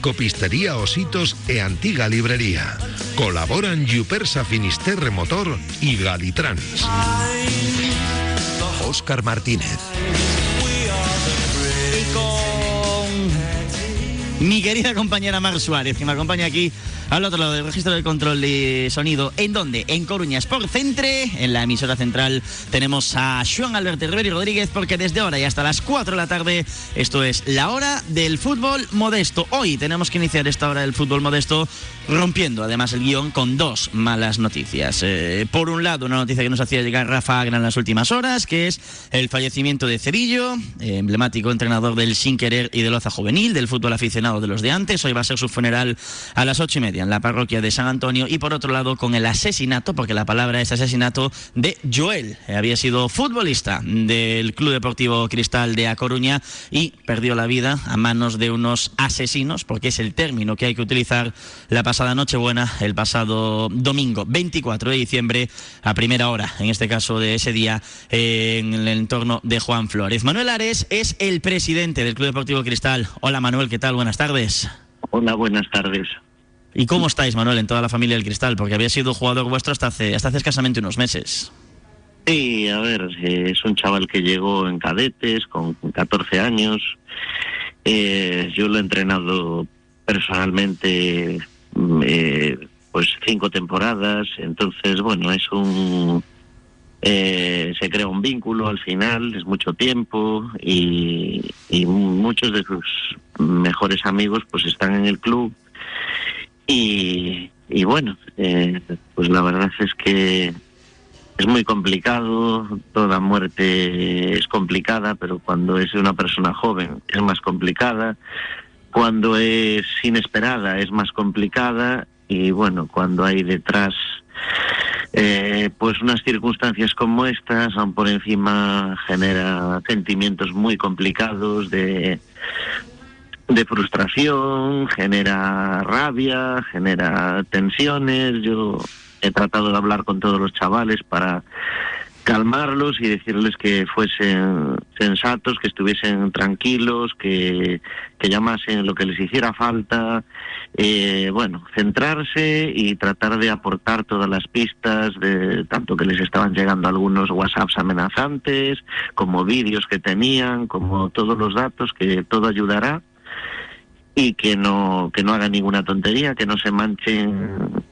Copistería Ositos e Antiga Librería. Colaboran Yupersa Finisterre Motor y Galitrans. Oscar Martínez. mi querida compañera Mar Suárez, que me acompaña aquí al otro lado del registro del control de sonido. ¿En dónde? En Coruña Sport Centre, en la emisora central, tenemos a Juan Alberto Riveri Rodríguez, porque desde ahora y hasta las 4 de la tarde, esto es la hora del fútbol modesto. Hoy tenemos que iniciar esta hora del fútbol modesto rompiendo además el guion con dos malas noticias. Eh, por un lado, una noticia que nos hacía llegar Rafa Agra en las últimas horas, que es el fallecimiento de Cerillo, eh, emblemático entrenador del Sin Querer y del Oza Juvenil, del fútbol aficionado de los de antes. Hoy va a ser su funeral a las ocho y media en la parroquia de San Antonio. Y por otro lado, con el asesinato, porque la palabra es asesinato, de Joel. Eh, había sido futbolista del Club Deportivo Cristal de A Coruña y perdió la vida a manos de unos asesinos, porque es el término que hay que utilizar la pasada Nochebuena, el pasado domingo 24 de diciembre, a primera hora, en este caso de ese día, en el entorno de Juan Flores. Manuel Ares es el presidente del Club Deportivo Cristal. Hola Manuel, ¿qué tal? Buenas tardes. Hola, buenas tardes. ¿Y cómo estáis, Manuel, en toda la familia del Cristal? Porque había sido jugador vuestro hasta hace, hasta hace escasamente unos meses. Sí, a ver, eh, es un chaval que llegó en cadetes con 14 años. Eh, yo lo he entrenado personalmente mm, eh, pues cinco temporadas, entonces bueno, es un eh, se crea un vínculo al final, es mucho tiempo y, y muchos de sus mejores amigos pues están en el club y, bueno, eh, pues la verdad es que es muy complicado, toda muerte es complicada, pero cuando es una persona joven es más complicada, cuando es inesperada es más complicada y bueno, cuando hay detrás eh, pues unas circunstancias como estas, aún por encima genera sentimientos muy complicados de, de frustración, genera rabia, genera tensiones. Yo he tratado de hablar con todos los chavales para calmarlos y decirles que fuesen sensatos, que estuviesen tranquilos, que, que llamasen lo que les hiciera falta, eh, bueno, centrarse y tratar de aportar todas las pistas, de tanto que les estaban llegando algunos WhatsApps amenazantes, como vídeos que tenían, como todos los datos, que todo ayudará y que no, que no hagan ninguna tontería, que no se manchen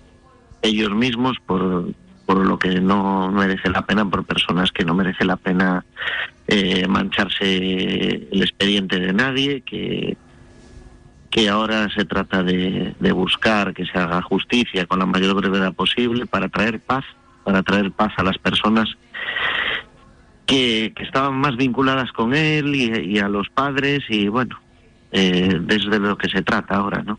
ellos mismos por por lo que no merece la pena, por personas que no merece la pena eh, mancharse el expediente de nadie, que, que ahora se trata de, de buscar que se haga justicia con la mayor brevedad posible para traer paz, para traer paz a las personas que, estaban más vinculadas con él y a los padres y bueno, eh, desde lo que se trata ahora, ¿no?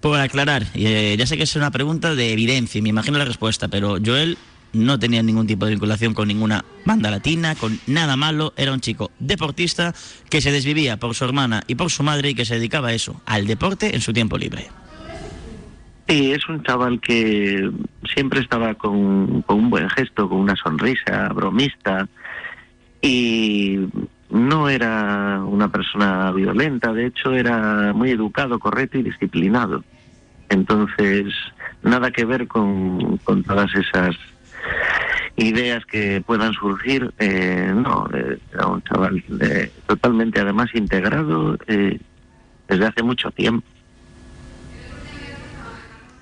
Por aclarar, eh, ya sé que es una pregunta de evidencia y me imagino la respuesta, pero Joel no tenía ningún tipo de vinculación con ninguna banda latina, con nada malo, era un chico deportista que se desvivía por su hermana y por su madre y que se dedicaba a eso, al deporte en su tiempo libre. Sí, es un chaval que siempre estaba con, con un buen gesto, con una sonrisa, bromista y no era una persona violenta, de hecho era muy educado, correcto y disciplinado. Entonces, nada que ver con, con todas esas ideas que puedan surgir. Eh, no, eh, era un chaval eh, totalmente además integrado eh, desde hace mucho tiempo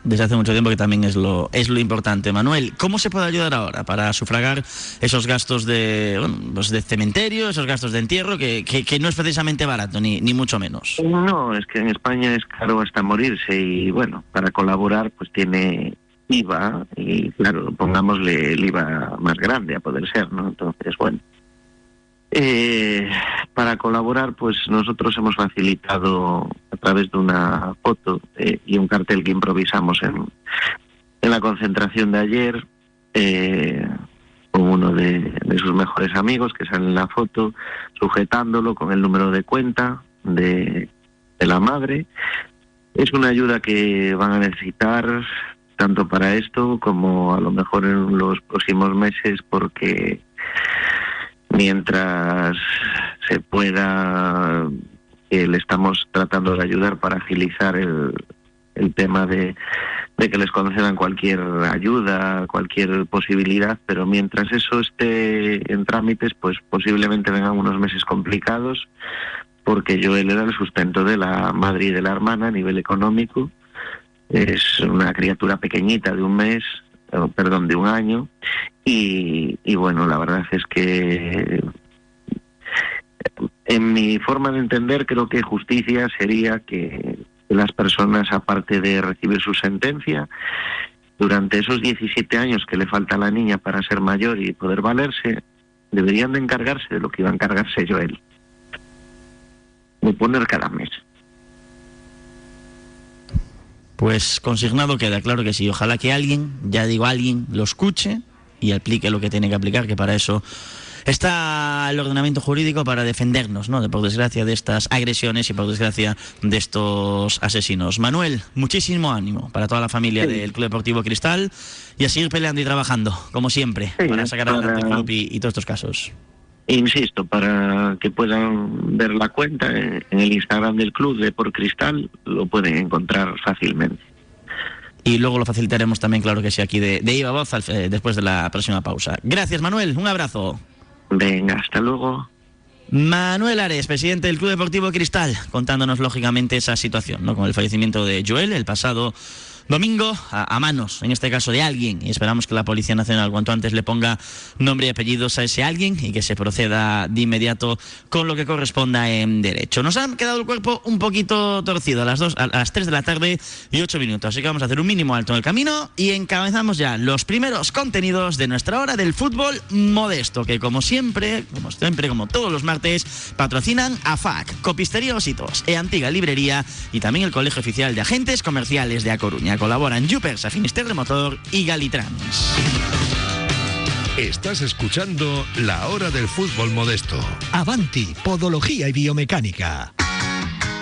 desde hace mucho tiempo que también es lo es lo importante. Manuel, ¿cómo se puede ayudar ahora para sufragar esos gastos de bueno, pues de cementerio, esos gastos de entierro, que, que, que, no es precisamente barato, ni, ni mucho menos? No, es que en España es caro hasta morirse y bueno, para colaborar pues tiene IVA y claro, pongámosle el IVA más grande a poder ser, ¿no? Entonces, bueno. Eh, para colaborar, pues nosotros hemos facilitado a través de una foto eh, y un cartel que improvisamos en, la concentración de ayer eh, con uno de, sus mejores amigos que sale en la foto, sujetándolo con el número de cuenta de la madre. Es una ayuda que van a necesitar tanto para esto como a lo mejor en los próximos meses porque mientras se pueda, que le estamos tratando de ayudar para agilizar el, el tema de, de que les concedan cualquier ayuda, cualquier posibilidad, pero mientras eso esté en trámites, pues posiblemente vengan unos meses complicados, porque yo él era el sustento de la madre y de la hermana a nivel económico. Es una criatura pequeñita de un mes, perdón, de un año, y, y bueno, la verdad es que en mi forma de entender creo que justicia sería que las personas, aparte de recibir su sentencia, durante esos 17 años que le falta a la niña para ser mayor y poder valerse, deberían de encargarse de lo que iba a encargarse yo él. De poner cada mes. Pues consignado queda, claro que sí. Ojalá que alguien, ya digo alguien, lo escuche y aplique lo que tiene que aplicar, que para eso está el ordenamiento jurídico para defendernos, ¿no? De, por desgracia, de estas agresiones y por desgracia de estos asesinos. Manuel, muchísimo ánimo para toda la familia del Club Deportivo Cristal y a seguir peleando y trabajando, como siempre, para sacar adelante el club y, y, todos estos casos. Insisto, para que puedan ver la cuenta en, en el Instagram del club de Por Cristal, lo pueden encontrar fácilmente y luego lo facilitaremos también, claro que sí, aquí de, de Iba Voz al, eh, después de la próxima pausa. Gracias, Manuel. Un abrazo. Venga, hasta luego. Manuel Ares, presidente del Club Deportivo Cristal, contándonos lógicamente esa situación, ¿no? Con el fallecimiento de Joel el pasado domingo a, a, manos, en este caso de alguien, y esperamos que la Policía Nacional cuanto antes le ponga nombre y apellidos a ese alguien y que se proceda de inmediato con lo que corresponda en derecho. Nos han quedado el cuerpo un poquito torcido a las, dos, a las 3 de la tarde y 8 minutos, así que vamos a hacer un mínimo alto en el camino y encabezamos ya los primeros contenidos de nuestra hora del fútbol modesto, que como siempre, como siempre, como todos los martes, patrocinan AFAC, Copistería Ositos, E Antiga Librería y también el Colegio Oficial de Agentes Comerciales de A Coruña. Colaboran Jupers, Finisterre Motor y Galitrans. Estás escuchando La Hora del Fútbol Modesto. Avanti, Podología y Biomecánica.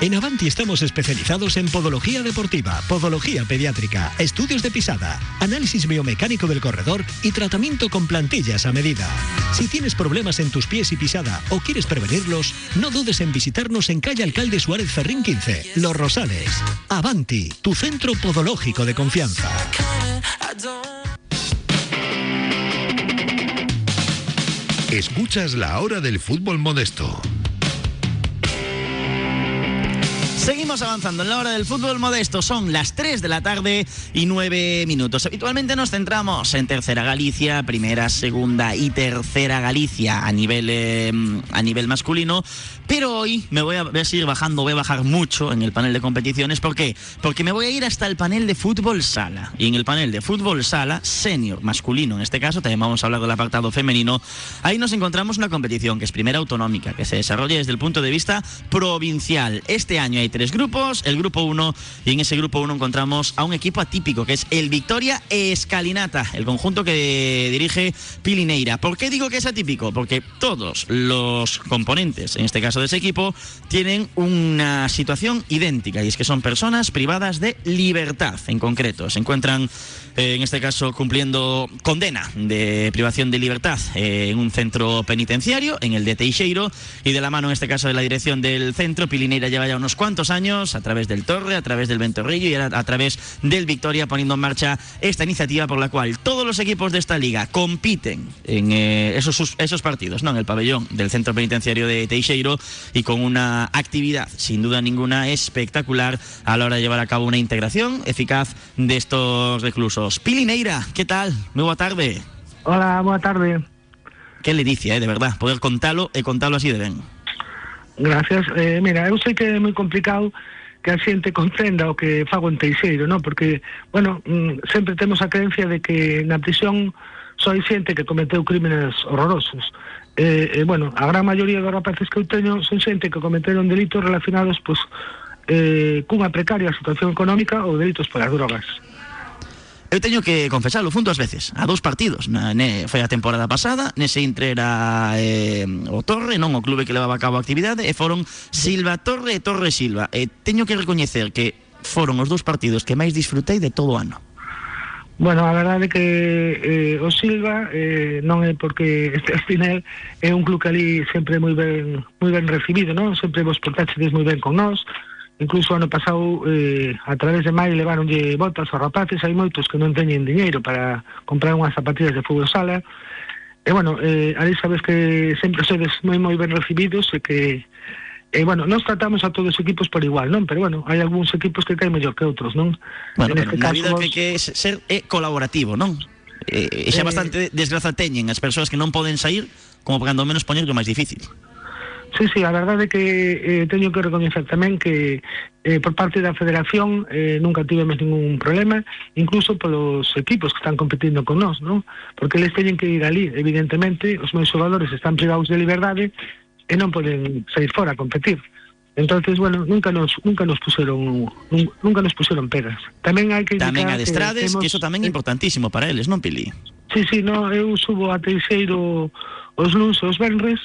En Avanti estamos especializados en podología deportiva, podología pediátrica, estudios de pisada, análisis biomecánico del corredor y tratamiento con plantillas a medida. Si tienes problemas en tus pies y pisada o quieres prevenirlos, no dudes en visitarnos en calle Alcalde Suárez Ferrín 15, Los Rosales. Avanti, tu centro podológico de confianza. Escuchas la hora del fútbol modesto. Seguimos avanzando en la hora del fútbol modesto. Son las 3 de la tarde y 9 minutos. Habitualmente nos centramos en tercera Galicia, primera, segunda y tercera Galicia a nivel, eh, a nivel masculino. Pero hoy me voy a, voy a, seguir bajando, voy a bajar mucho en el panel de competiciones. ¿Por qué? Porque me voy a ir hasta el panel de fútbol sala. Y en el panel de fútbol sala, senior, masculino en este caso, también vamos a hablar del apartado femenino. Ahí nos encontramos una competición que es primera autonómica, que se desarrolla desde el punto de vista provincial. Este año hay tres grupos, el grupo 1, y en ese grupo 1 encontramos a un equipo atípico, que es el Victoria Escalinata, el conjunto que dirige Pilineira. ¿Por qué digo que es atípico? Porque todos los componentes, en este caso de ese equipo, tienen una situación idéntica, y es que son personas privadas de libertad, en concreto. Se encuentran, eh, en este caso, cumpliendo condena de privación de libertad eh, en un centro penitenciario, en el de Teixeiro, y de la mano, en este caso, de la dirección del centro, Pilineira lleva ya unos cuantos años, a través del Torre, a través del Ventorrillo y a, través del Victoria, poniendo en marcha esta iniciativa por la cual todos los equipos de esta liga compiten en eh, esos, esos partidos, ¿no? en el pabellón del centro penitenciario de Teixeiro y con una actividad, sin duda ninguna, espectacular a la hora de llevar a cabo una integración eficaz de estos reclusos. Pilineira, ¿qué tal? Muy buena tarde. Hola, buena tarde. Qué ledicia, eh, de verdad, poder contarlo e contarlo así de ben. Gracias. Eh, mira, eu sei que é moi complicado que a xente comprenda o que fago en Teixeiro, ¿no? Porque, bueno, mm, sempre temos a creencia de que na prisión só hai xente que cometeu crímenes horrorosos. Eh, eh, bueno, a gran maioría dos rapaces teño son xente que cometeron delitos relacionados, pues, eh, cunha precaria situación económica ou delitos polas drogas. Eu teño que confesarlo, fun dúas veces, a dous partidos. Na, ne, temporada pasada, nese intre era eh, o Torre, non o clube que levaba a cabo a actividade, e Silva Torre e Torre Silva. E teño que recoñecer que foron os dous partidos que máis disfrutei de todo o ano. Bueno, a verdade é que eh, o Silva eh, non é porque este Espinel é un club que ali sempre moi ben moi ben recibido, non? Sempre vos portaxedes moi ben con nós. Incluso ano pasado eh, a través de Mai levaronlle botas aos rapaces, hai moitos que non teñen diñeiro para comprar unhas zapatillas de fútbol sala. E bueno, eh, sabes que sempre sodes moi moi ben recibidos e que E, bueno, nós tratamos a todos os equipos por igual, non? Pero, bueno, hai algúns equipos que caen mellor que outros, non? Bueno, pero na vida vos... que, que ser é colaborativo, non? Eh, e xa eh... bastante desgraza teñen as persoas que non poden sair como cando menos poñer que máis difícil. Sí, sí, a verdade é que eh, teño que recoñecer tamén que eh, por parte da federación eh, nunca tivemos ningún problema, incluso polos equipos que están competindo con nós, non? Porque eles teñen que ir ali, evidentemente, os meus xogadores están privados de liberdade e non poden sair fora a competir. Entonces, bueno, nunca nos nunca nos puseron nunca nos puseron pegas. Tamén hai que Tamén adestrades, que, temos, que iso tamén é importantísimo para eles, non, Pili? Sí, sí, no, eu subo a Teixeiro os luns os venres,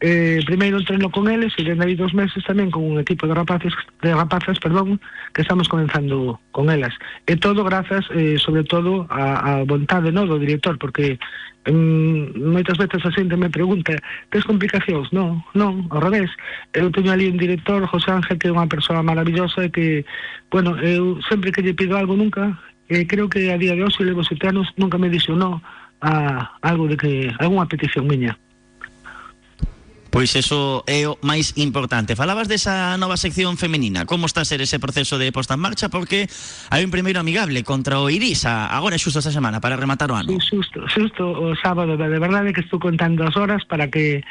eh, primeiro entreno con eles e dende aí dos meses tamén con un equipo de rapaces de rapazas, perdón, que estamos comenzando con elas. E todo grazas, eh, sobre todo, a, a vontade no, do director, porque mm, moitas veces a xente me pregunta tes complicacións? Non, non, ao revés eu teño ali un director, José Ángel que é unha persoa maravillosa e que bueno, eu sempre que lle pido algo nunca eh, creo que a día de hoxe levo sete anos nunca me dixo no a algo de que algunha petición miña Pois eso é o máis importante. Falabas desa nova sección femenina. Como está a ser ese proceso de posta en marcha? Porque hai un primeiro amigable contra o Irisa, agora xusto esta semana, para rematar o ano. Sí, xusto, xusto o sábado. De verdade que estou contando as horas para que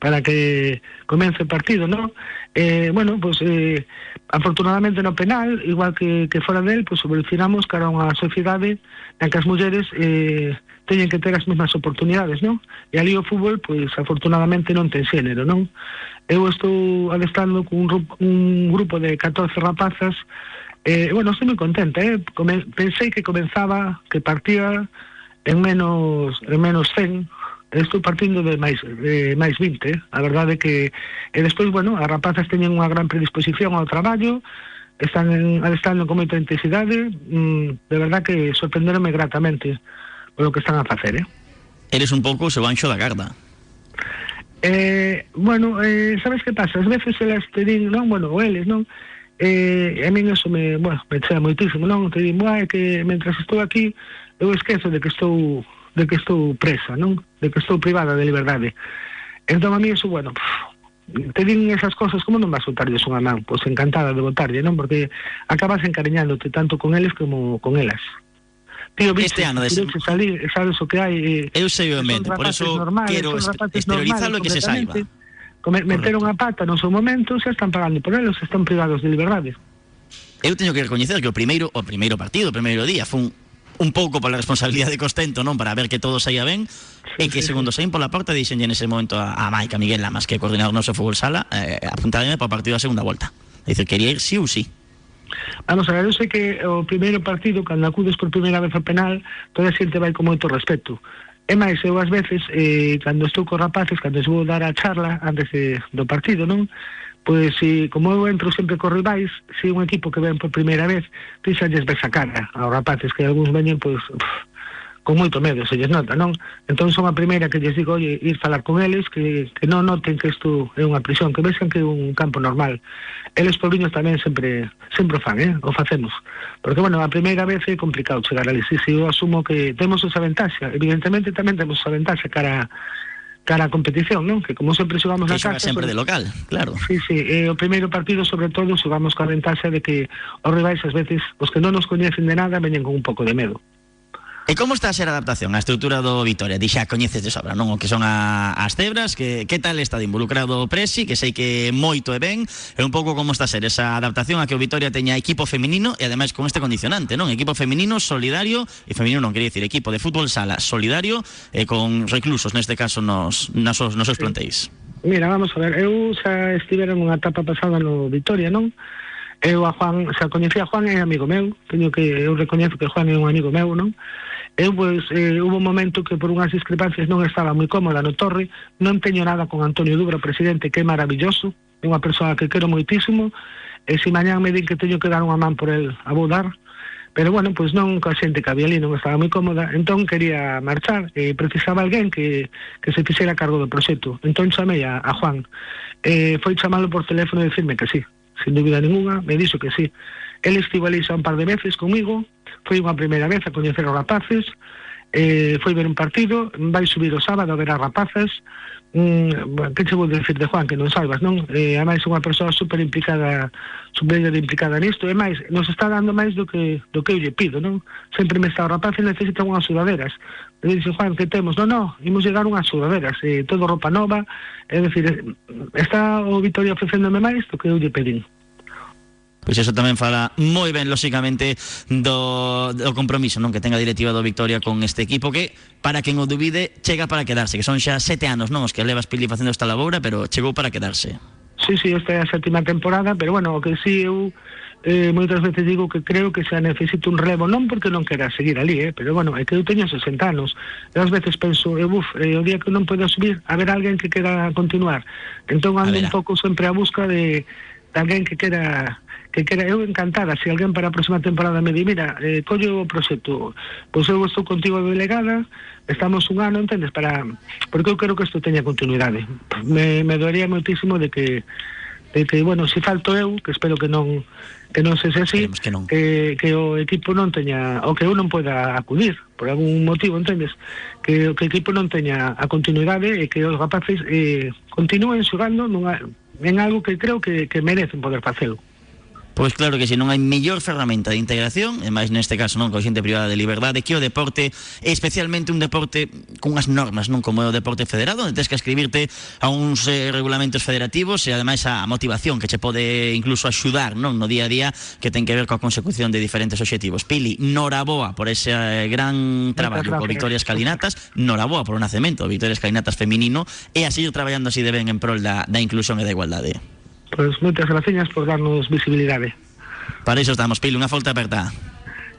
para que comence o partido, non? Eh, bueno, pues, eh, afortunadamente no penal, igual que, que fora del, pues, evolucionamos cara a unha sociedade na que as mulleres eh, teñen que ter as mesmas oportunidades, non? E ali o fútbol, pois, afortunadamente non ten xénero, non? Eu estou adestrando con un, grupo, de 14 rapazas Eh, bueno, estou moi contenta, eh? Come, pensei que comenzaba, que partía en menos en menos 100, estou partindo de máis de máis 20, eh? a verdade que e despois, bueno, as rapazas teñen unha gran predisposición ao traballo, están en, adestrando con moita intensidade, mm, de verdade que sorprenderonme gratamente o que están a facer, eh? Eres un pouco o seu anxo da garda. Eh, bueno, eh, sabes que pasa? As veces elas te din, non, bueno, o eles, non? Eh, a min eso me, bueno, me chea moitísimo, non? Te din, é que mentras estou aquí, eu esquezo de que estou de que estou presa, non? De que estou privada de liberdade. Entón a mí eso, bueno, pff, te din esas cosas, como non vas soltarles unha man? Pois encantada de votarlle, non? Porque acabas encariñándote tanto con eles como con elas. Tío, este ano de salir, sabes o que hai. Eh, eu sei o mente, por eso normales, quero esterilizarlo e que se saiba. Come, meteron a pata no seu momento, se están pagando por eles, están privados de liberdade. Eu teño que recoñecer que o primeiro o primeiro partido, o primeiro día, foi un un pouco pola responsabilidade de Costento, non, para ver que todo saía ben, sí, e que sí, segundo saín pola porta dixenlle nese momento a, a Maica Miguel Lamas, que é coordinador noso fútbol sala, eh, apuntademe para o partido da segunda volta. Dice, quería ir sí ou sí. Vamos a ver, eu sei que o primeiro partido, cando acudes por primeira vez ao penal, toda a xente vai con moito respeto. E máis, eu ás veces, eh, cando estou con rapaces, cando vou dar a charla antes de, do partido, non? Pois, si, como eu entro sempre con rivais, se un equipo que ven por primeira vez, ti xa lles ves a cara aos rapaces, que algúns veñen, pois, uf, con moito medo, se lles nota, non? Entón son a primeira que lles digo, oye, ir falar con eles, que, que non noten que isto é unha prisión, que vexan que é un campo normal. Eles pobriños tamén sempre sempre o fan, eh? o facemos. Porque, bueno, a primeira vez é complicado chegar ali, si, eu asumo que temos esa ventaxa, evidentemente tamén temos esa ventaxa cara cara a competición, non? Que como sempre xogamos na casa... sempre de local, claro. Sí, sí, eh, o primeiro partido, sobre todo, xogamos coa ventaxa de que os rivais, ás veces, os que non nos coñecen de nada, veñen con un pouco de medo. E como está a ser a adaptación á estrutura do Vitoria? Dixa coñeces de sobra, non? O que son a, as cebras, que, que tal está de involucrado o Presi, que sei que moito e ben, e un pouco como está a ser esa adaptación a que o Vitoria teña equipo feminino e ademais con este condicionante, non? Equipo feminino solidario, e feminino non quería dicir equipo de fútbol sala solidario e con reclusos, neste caso, nos, nos, nos seus plantéis. Mira, vamos a ver, eu xa estivera unha etapa pasada no Vitoria, non? Eu a Juan, xa coñecía a Juan é amigo meu, teño que eu recoñezo que Juan é un amigo meu, non? Eu, pois, eh, hubo un momento que por unhas discrepancias non estaba moi cómoda no Torre, non teño nada con Antonio Dubra, presidente, que é maravilloso, é unha persoa que quero moitísimo, e se mañán me din que teño que dar unha man por el, a vou dar, pero bueno, pois non coa xente que había ali non estaba moi cómoda, entón quería marchar e precisaba alguén que, que se fixera cargo do proxecto. Entón chamei a, a Juan. Eh, foi chamalo por teléfono e dicirme que sí, sin dúbida ninguna, me dixo que sí. Ele estivo ali xa un par de veces comigo, foi unha primeira vez a coñecer os rapaces, eh, foi ver un partido, vai subir o sábado a ver as rapazas, mm, que che vou decir de Juan, que non saibas, non? Eh, a máis unha persoa super implicada, super implicada nisto, e máis, nos está dando máis do que do que eu lle pido, non? Sempre me está o rapaz e necesita unhas sudaderas. E dice, Juan, que temos? Non, non, imos llegar unhas sudaderas, eh, todo roupa nova, é dicir, está o Vitoria ofrecéndome máis do que eu lle. Pois eso tamén fala moi ben, lóxicamente, do, do compromiso non que tenga a directiva do Victoria con este equipo que, para quen o dubide, chega para quedarse, que son xa sete anos, non? Os que levas Pili facendo esta labora, pero chegou para quedarse. Sí, sí, esta é a sétima temporada, pero bueno, o que sí eu eh, moitas veces digo que creo que xa necesito un relevo, non porque non quera seguir ali, eh, pero bueno, é que eu teño 60 anos. E ás veces penso, eh, uf, eh, o día que non poida subir, a ver alguén que quera continuar. Entón ando un pouco sempre a busca de, de alguén que quera que eu encantada, se alguén para a próxima temporada me di, mira, eh, collo o proxecto, pois eu estou contigo de delegada, estamos un ano, entendes, para porque eu quero que isto teña continuidade. Me, me doería moitísimo de que de que, bueno, se falto eu, que espero que non que non se así, que, non. que, que o equipo non teña, o que eu non poda acudir, por algún motivo, entendes? Que, que o equipo non teña a continuidade e que os rapaces eh, continúen xogando nunha, en algo que creo que, que merecen poder facelo. Pois claro que se non hai mellor ferramenta de integración, e máis neste caso non con xente privada de liberdade, que o deporte, especialmente un deporte cunhas normas, non como é o deporte federado, onde tens que escribirte a uns eh, regulamentos federativos e ademais a motivación que che pode incluso axudar non no día a día que ten que ver coa consecución de diferentes obxectivos. Pili, noraboa por ese eh, gran traballo con Victoria Escalinatas, noraboa por o nacemento de Victoria Escalinatas feminino e a seguir traballando así de ben en prol da, da inclusión e da igualdade. Pois moitas graciñas por darnos visibilidade. Para iso estamos, Pili, unha falta aperta.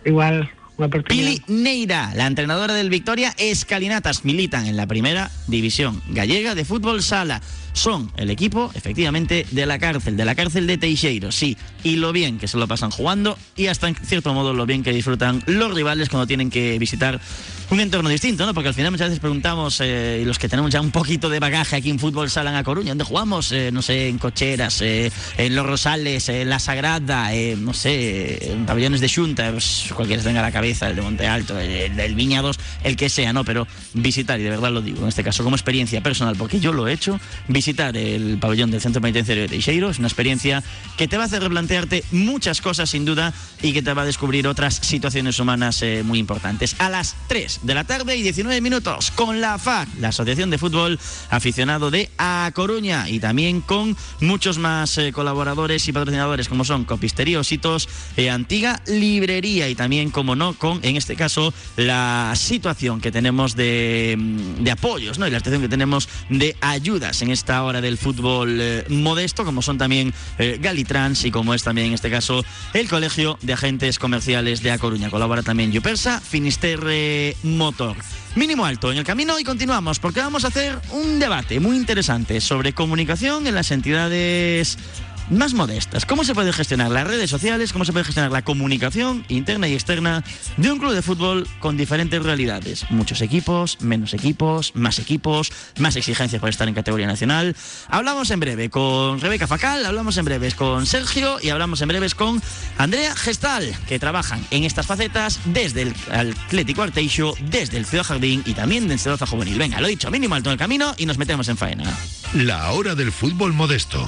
Igual, unha aperta. Pili Neira, la entrenadora del Victoria Escalinatas, militan en la primera división gallega de fútbol sala. Son el equipo, efectivamente, de la cárcel, de la cárcel de Teixeiro, sí. Y lo bien que se lo pasan jugando y hasta en cierto modo lo bien que disfrutan los rivales cuando tienen que visitar un entorno distinto, ¿no? Porque al final muchas veces preguntamos, eh, los que tenemos ya un poquito de bagaje aquí en fútbol sala en A Coruña, ¿dónde jugamos? Eh, no sé, en Cocheras, eh, en Los Rosales, en La Sagrada, eh, no sé, en pabellones de Xunta, pues, cualquiera tenga la cabeza, el de Monte Alto, el del Viñados, el que sea, ¿no? Pero visitar, y de verdad lo digo, en este caso como experiencia personal, porque yo lo he hecho, visitar el pabellón del Centro Penitenciario de Teixeiro es una experiencia que te va a hacer replantearte muchas cosas sin duda y que te va a descubrir otras situaciones humanas eh, muy importantes. A las 3 de la tarde y 19 minutos con la FAC, la Asociación de Fútbol Aficionado de A Coruña y también con muchos más eh, colaboradores y patrocinadores como son Copistería Ositos, eh, Antiga Librería y también, como no, con en este caso la situación que tenemos de, mm, de apoyos ¿no? y la situación que tenemos de ayudas en esta hora del fútbol eh, modesto, como son también eh, Galitrans y como es también en este caso el Colegio de Agentes Comerciales de A Coruña. Colabora también Yupersa, Finisterre Motor. Mínimo alto en el camino y continuamos porque vamos a hacer un debate muy interesante sobre comunicación en las entidades más modestas. ¿Cómo se puede gestionar las redes sociales? ¿Cómo se puede gestionar la comunicación interna y externa de un club de fútbol con diferentes realidades? Muchos equipos, menos equipos, más equipos, más exigencias para estar en categoría nacional. Hablamos en breve con Rebeca Facal, hablamos en breves con Sergio y hablamos en breves con Andrea Gestal, que trabajan en estas facetas desde el Atlético Arteixo, desde el Ciudad Jardín y también desde Ceroza Juvenil. Venga, lo dicho, mínimo alto en el camino y nos metemos en faena. La hora del fútbol modesto.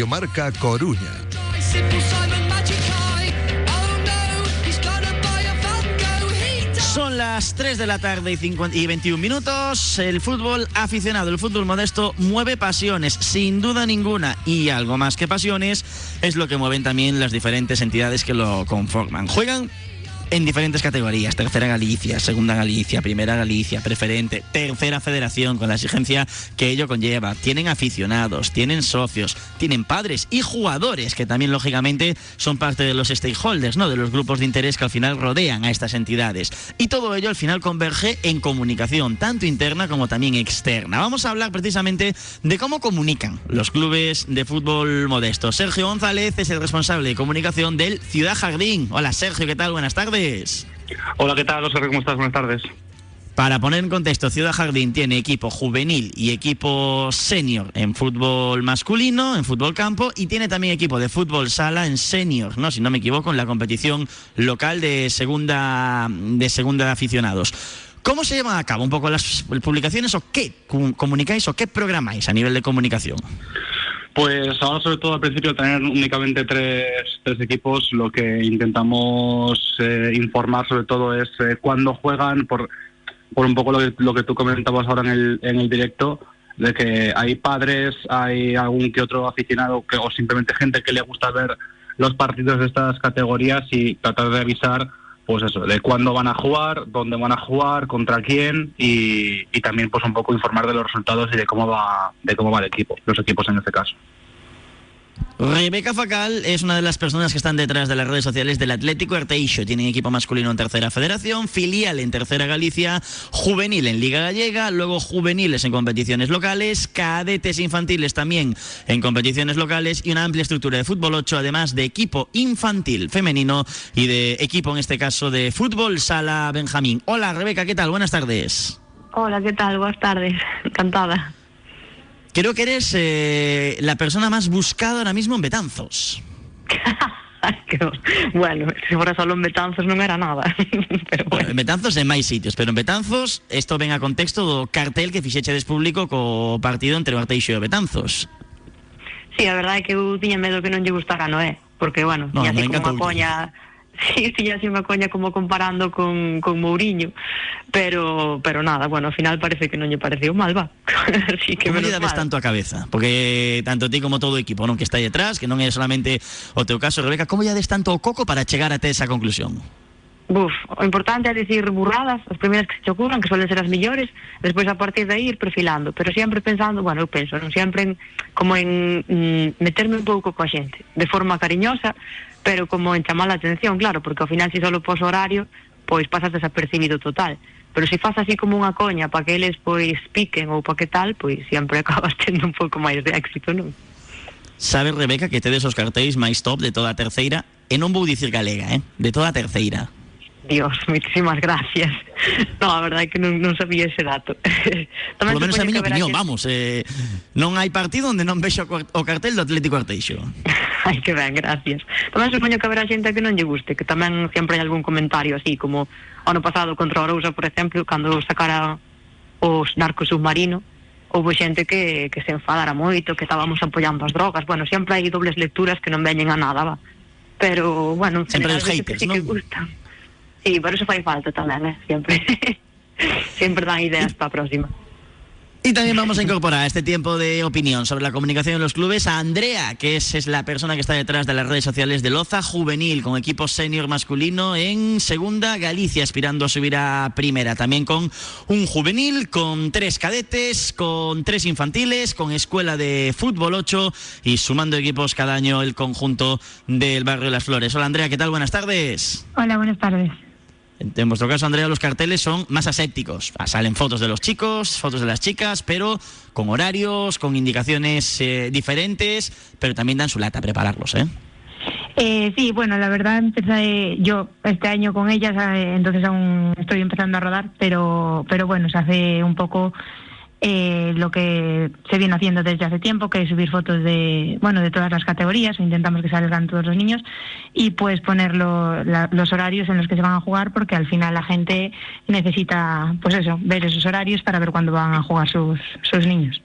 Radio Marca Coruña. Son las 3 de la tarde y, 21 minutos. El fútbol aficionado, el fútbol modesto mueve pasiones, sin duda ninguna. Y algo más que pasiones es lo que mueven también las diferentes entidades que lo conforman. Juegan en diferentes categorías, tercera Galicia, segunda Galicia, primera Galicia, preferente, tercera federación, con la exigencia que ello conlleva. Tienen aficionados, tienen socios, tienen padres y jugadores que también lógicamente son parte de los stakeholders, ¿no? de los grupos de interés que al final rodean a estas entidades. Y todo ello al final converge en comunicación, tanto interna como también externa. Vamos a hablar precisamente de cómo comunican los clubes de fútbol modesto. Sergio González es el responsable de comunicación del Ciudad Jardín. Hola Sergio, ¿qué tal? Buenas tardes. Hola, ¿qué tal, Oscar? ¿Cómo estás? Buenas tardes. Para poner en contexto, Ciudad Jardín tiene equipo juvenil y equipo senior en fútbol masculino, en fútbol campo, y tiene también equipo de fútbol sala en senior, ¿no? si no me equivoco, en la competición local de segunda de segunda de aficionados. ¿Cómo se llevan a cabo un poco las publicaciones o qué comunicáis o qué programáis a nivel de comunicación? Pues ahora sobre todo al principio tener únicamente tres, tres equipos, lo que intentamos eh, informar sobre todo es eh, cuándo juegan, por, por un poco lo que, lo que tú comentabas ahora en el, en el directo, de que hay padres, hay algún que otro aficionado que, o simplemente gente que le gusta ver los partidos de estas categorías y tratar de avisar pues eso, de cuándo van a jugar, dónde van a jugar, contra quién y, y, también pues un poco informar de los resultados y de cómo va de cómo va el equipo, los equipos en este caso. Rebeca Facal es una de las personas que están detrás de las redes sociales del Atlético Arteixo. Tienen equipo masculino en Tercera Federación, filial en Tercera Galicia, juvenil en Liga Gallega, luego juveniles en competiciones locales, cadetes infantiles también en competiciones locales y una amplia estructura de fútbol 8, además de equipo infantil femenino y de equipo en este caso de fútbol sala Benjamín. Hola Rebeca, ¿qué tal? Buenas tardes. Hola, ¿qué tal? Buenas tardes. Encantada. Creo que eres eh, la persona más buscada ahora mismo en Betanzos. bueno, si fuera solo en Betanzos non era nada. pero bueno. En Betanzos en máis sitios, pero en Betanzos isto ven a contexto do cartel que fixechedes público co partido entre o Arteixo e Betanzos. Sí, a verdade é que eu tiña medo que non lle gustara Noé, porque, bueno, no, así como a coña sí, sí, así unha coña como comparando con, con Mourinho, pero pero nada, bueno, ao final parece que non lle pareceu mal, va. así que como lle tanto a cabeza? Porque tanto ti como todo o equipo, non que está detrás, que non é solamente o teu caso, Rebeca, como lle des tanto o coco para chegar até esa conclusión? Buf, o importante é dicir burradas, as primeiras que se te ocurran, que suelen ser as millores, despois a partir de aí ir perfilando, pero sempre pensando, bueno, eu penso, non sempre en, como en mm, meterme un pouco coa xente, de forma cariñosa, pero como en chamar la atención, claro, porque ao final si solo pos horario, pois pasas desapercibido total. Pero se faz así como unha coña para que eles pois piquen ou para que tal, pois sempre acabas tendo un pouco máis de éxito, non? Sabes, Rebeca, que tedes os cartéis máis top de toda a terceira, e non vou dicir galega, eh? de toda a terceira. Dios, muchísimas gracias. No, a verdade que non, non sabía ese dato. Por lo menos a miña opinión, que... vamos, eh, non hai partido onde non vexo o cartel do Atlético Arteixo. Ai, que ben, gracias. Tamén supoño que haberá xente que non lle guste, que tamén sempre hai algún comentario así, como ano pasado contra Orousa, por exemplo, cando sacara os narcos submarino, houve xente que, que se enfadara moito, que estábamos apoiando as drogas. Bueno, sempre hai dobles lecturas que non veñen a nada, va. Pero, bueno, sempre os haters, sí non? que gustan. Sí, por eso fai falta tamén, eh? Sempre. Sempre dan ideas para a próxima. Y también vamos a incorporar a este tiempo de opinión sobre la comunicación en los clubes a Andrea, que es, es, la persona que está detrás de las redes sociales de Loza Juvenil, con equipo senior masculino en segunda Galicia, aspirando a subir a primera. También con un juvenil, con tres cadetes, con tres infantiles, con escuela de fútbol 8 y sumando equipos cada año el conjunto del barrio de Las Flores. Hola Andrea, ¿qué tal? Buenas tardes. Hola, buenas tardes. En vuestro caso, Andrea, los carteles son más asépticos. Ah, salen fotos de los chicos, fotos de las chicas, pero con horarios, con indicaciones eh, diferentes, pero también dan su lata a prepararlos, ¿eh? Eh, sí, bueno, la verdad yo este año con ellas, eh, entonces aún estoy empezando a rodar, pero, pero bueno, se hace un poco eh, lo que se viene haciendo desde hace tiempo, que es subir fotos de, bueno, de todas las categorías, intentamos que salgan todos los niños, y pues poner los horarios en los que se van a jugar, porque al final la gente necesita, pues eso, ver esos horarios para ver cuándo van a jugar sus, sus niños.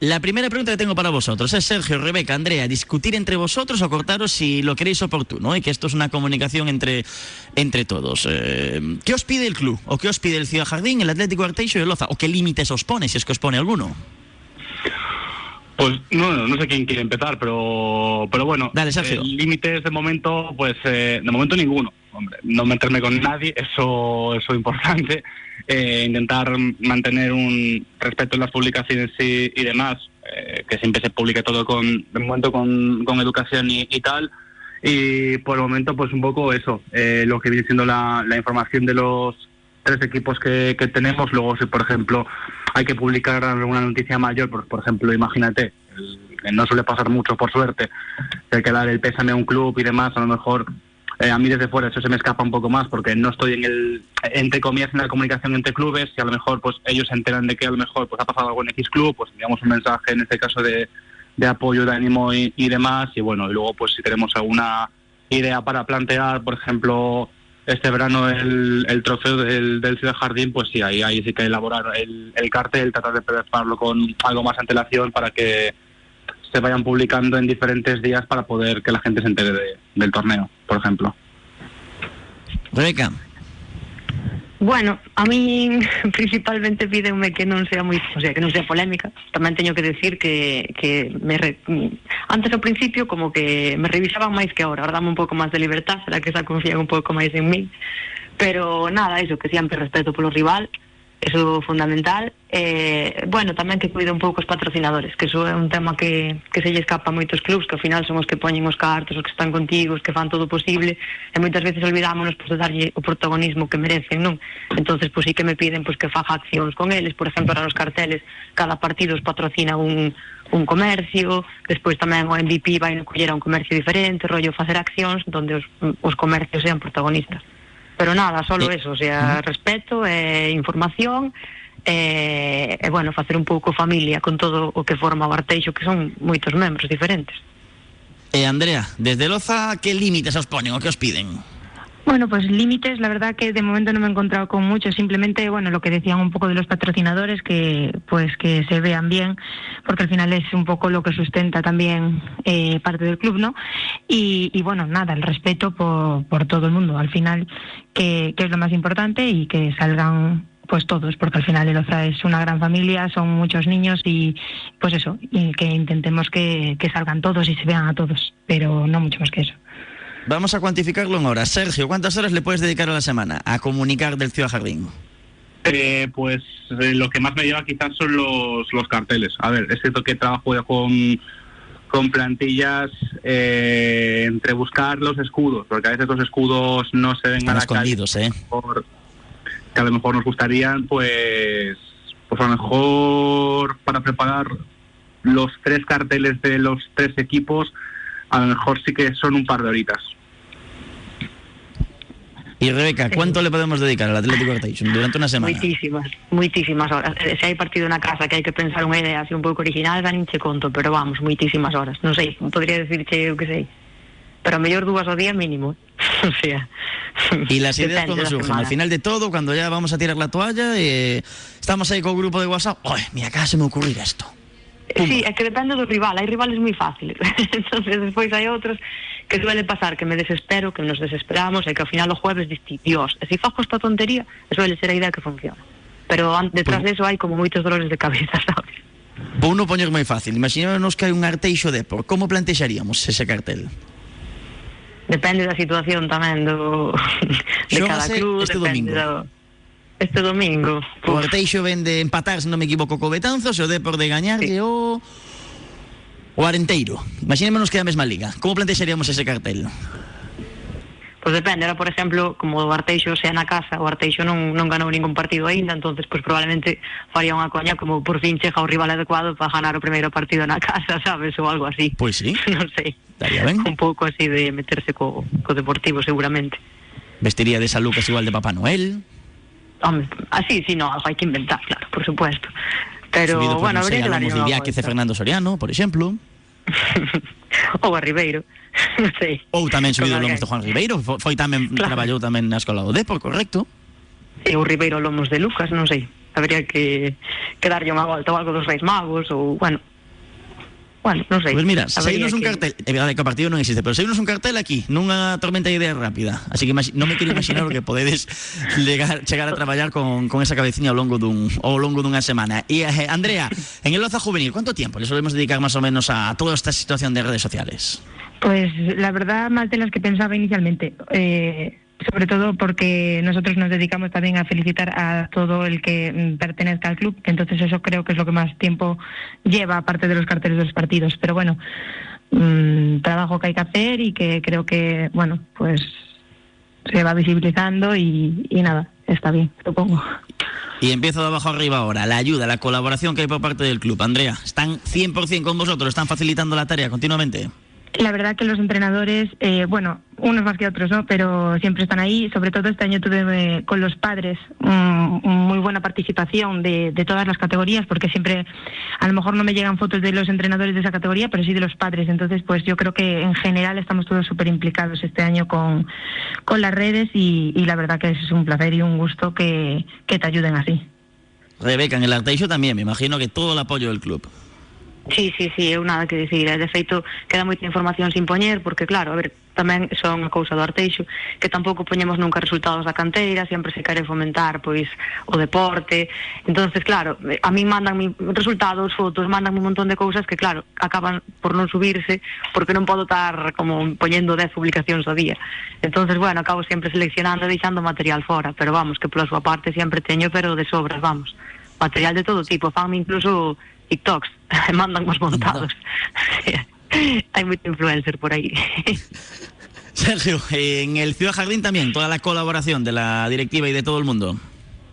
La primera pregunta que tengo para vosotros es Sergio, Rebeca, Andrea, discutir entre vosotros o cortaros si lo queréis oportuno y que esto es una comunicación entre, entre todos. Eh, ¿Qué os pide el club? ¿O qué os pide el Ciudad Jardín, el Atlético Arteixo y el Loza? ¿O qué límites os pone, si es que os pone alguno? Pues no, no, sé quién quiere empezar, pero, pero bueno, Dale, Sergio. eh, límites de momento, pues eh, de momento ninguno. Hombre, no meterme con nadie, eso eso es importante. Eh, intentar mantener un respeto en las publicaciones y, y demás, eh, que siempre se publique todo con, de momento con, educación y, tal. Y por el momento, pues un poco eso, eh, lo que viene siendo la, información de los tres equipos que, que tenemos. Luego, si por ejemplo hay que publicar alguna noticia mayor, pues, por ejemplo, imagínate, no suele pasar mucho por suerte, hay que dar el pésame a un club y demás, a lo mejor eh, a mí desde fuera eso se me escapa un poco más porque no estoy en el, entre comillas, en la comunicación entre clubes. Y a lo mejor pues ellos se enteran de que a lo mejor pues ha pasado algo en X club, pues enviamos un mensaje en este caso de, de apoyo, de ánimo y, demás. Y bueno, y luego pues si tenemos alguna idea para plantear, por ejemplo, este verano el, el trofeo del, del Ciudad Jardín, pues sí, ahí, ahí sí que elaborar el, el cartel, tratar de prepararlo con algo más antelación para que se vayan publicando en diferentes días para poder que la gente se entere de- del torneo, por ejemplo. Rebeca, Bueno, a mí principalmente pídenme que non sea moi, o sea, que non sea polémica. Tamén teño que decir que, que me re, antes ao principio como que me revisaban máis que ahora, ahora dame un pouco máis de libertad, será que xa confían un pouco máis en mí. Pero nada, eso, que sempre respeto polo rival, eso fundamental. Eh, bueno, tamén que cuide un pouco os patrocinadores, que eso é un tema que, que se lle escapa a moitos clubs, que ao final son os que poñen os cartos, os que están contigo, os que fan todo posible, e moitas veces olvidámonos pues, de darlle o protagonismo que merecen, non? Entonces, pues sí que me piden pues, que faja accións con eles, por exemplo, ahora nos carteles, cada partido os patrocina un, un comercio, despois tamén o MVP vai coller a un comercio diferente, rollo facer accións donde os, os comercios sean protagonistas. Pero nada, solo eh, eso, o sea, respeto e información e, e bueno, facer un pouco familia con todo o que forma o Arteixo, que son moitos membros diferentes. E Andrea, desde Loza, que límites os ponen o que os piden? Bueno, pues límites, la verdad que de momento no me he encontrado con muchos, simplemente, bueno, lo que decían un poco de los patrocinadores, que pues que se vean bien, porque al final es un poco lo que sustenta también eh, parte del club, ¿no? Y, y bueno, nada, el respeto por, por todo el mundo, al final, que, que es lo más importante y que salgan pues todos, porque al final el OZA es una gran familia, son muchos niños y pues eso, y que intentemos que salgan todos y se vean a todos, pero no mucho más que eso. Vamos a cuantificarlo en horas. Sergio, ¿cuántas horas le puedes dedicar a la semana a comunicar del Ciudad Jardín? Eh, pues eh, lo que más me lleva quizás son los, los carteles. A ver, es cierto que trabajo ya con, con plantillas eh, entre buscar los escudos, porque a veces los escudos no se ven Están a la calle escondidos, ¿eh? por- que a lo mejor nos gustarían, pues, pues a lo mejor para preparar los tres carteles de los tres equipos, a lo mejor sí que son un par de horitas. Y Rebeca, ¿cuánto le podemos dedicar al Atlético Arteixo durante una semana? Moitísimas, moitísimas horas. Eh, Se hai partido na casa que hai que pensar unha idea así un pouco original, dan che conto, pero vamos, moitísimas horas. Non sei, podría decirche eu que sei. Pero a mellor dúas ao día mínimo. o sea, Y las ideas da surgen, semana. al final de todo, cuando ya vamos a tirar la toalla, eh, estamos ahí con el grupo de WhatsApp. ¡Ay, mira, acá se me ocurrir esto! Sí, é que depende do rival, hai rivales moi fáciles. Entonces despois hai outros que suele pasar que me desespero, que nos desesperamos e que ao final o jueves diste, Dios, e se fajo esta tontería, suele ser a idea que funciona. Pero detrás de eso hai como moitos dolores de cabeza, sabes? Vou no poñer moi fácil. Imaginémonos que hai un Arteixo Depor. Como plantexaríamos ese cartel? Depende da situación tamén do de cada club, este depende domingo. do este domingo. O Arteixo ven de empatar, se non me equivoco, co Betanzos, o Depor de gañarlle o... O Arenteiro. Imaginémonos que é a mesma liga. Como plantexaríamos ese cartel? Pois depende, ahora, por exemplo, como o Arteixo sea na casa, o Arteixo non, non ganou ningún partido aínda, entonces pois probablemente faría unha coña como por fin chega o rival adecuado para ganar o primeiro partido na casa, sabes, ou algo así. Pois sí, non sei. estaría ben. Un pouco así de meterse co, co Deportivo, seguramente. Vestiría de San Lucas igual de Papá Noel. Home, así, sí, no, algo hai que inventar, claro, por supuesto. Pero, subido por, bueno, habría que a darlle lomos de unha Idiáquez e volta. Fernando Soriano, por exemplo. Ou a Ribeiro, non sei. Ou tamén subido lomos de. Juan Ribeiro. Foi tamén, Claro. traballou tamén na Escola do Depor, correcto? E o Ribeiro Lomos de Lucas, non sei. Habría que, que darlle unha volta ou algo dos Reis Magos ou, bueno, bueno, non sei. Pues mira, se Habería nos un que- cartel, é verdade que o partido non existe, pero se nos un cartel aquí, nunha tormenta de ideas rápida. Así que non me quero imaginar o que podedes llegar, chegar a traballar con, con esa cabeciña ao longo dun ao longo dunha semana. E eh, Andrea, en el Oza Juvenil, ¿cuánto tiempo le solemos dedicar más o menos a toda esta situación de redes sociales? Pues la verdad, más de las que pensaba inicialmente. Eh, sobre todo porque nosotros nos dedicamos también a felicitar a todo el que mm, pertenezca al club. Entonces eso creo que es lo que más tiempo lleva, aparte de los carteles de los partidos. Pero bueno, mm, trabajo que hay que hacer y que creo que, bueno, pues se va visibilizando y, y nada, está bien, supongo. Y empiezo de abajo arriba ahora. La ayuda, la colaboración que hay por parte del club. Andrea, ¿están 100% con vosotros? ¿Están facilitando la tarea continuamente? La verdad que los entrenadores, eh, bueno, unos más que otros, ¿no? Pero siempre están ahí. Sobre todo este año tuve eh, con los padres mm, muy buena participación de, de todas las categorías, porque siempre, a lo mejor no me llegan fotos de los entrenadores de esa categoría, pero sí de los padres. Entonces, pues yo creo que en general estamos todos súper implicados este año con, con las redes y, y la verdad que es un placer y un gusto que, que te ayuden así. Rebeca, en el Arteixo también, me imagino que todo el apoyo del club. Sí, sí, sí, eu nada que dicir, de feito queda moita información sin poñer, porque claro, a ver, tamén son a cousa do que tampouco poñemos nunca resultados da canteira, sempre se quere fomentar pois o deporte. Entonces, claro, a mí mandan resultados, fotos, mandan un montón de cousas que claro, acaban por non subirse porque non podo estar como poñendo 10 publicacións ao día. Entonces, bueno, acabo sempre seleccionando e deixando material fora, pero vamos, que pola súa parte sempre teño, pero de sobras, vamos. Material de todo tipo, fanme incluso TikToks, mandan os montados. Hai moito influencer por aí. Sergio, en el Ciudad Jardín también, toda la colaboración de la directiva y de todo el mundo.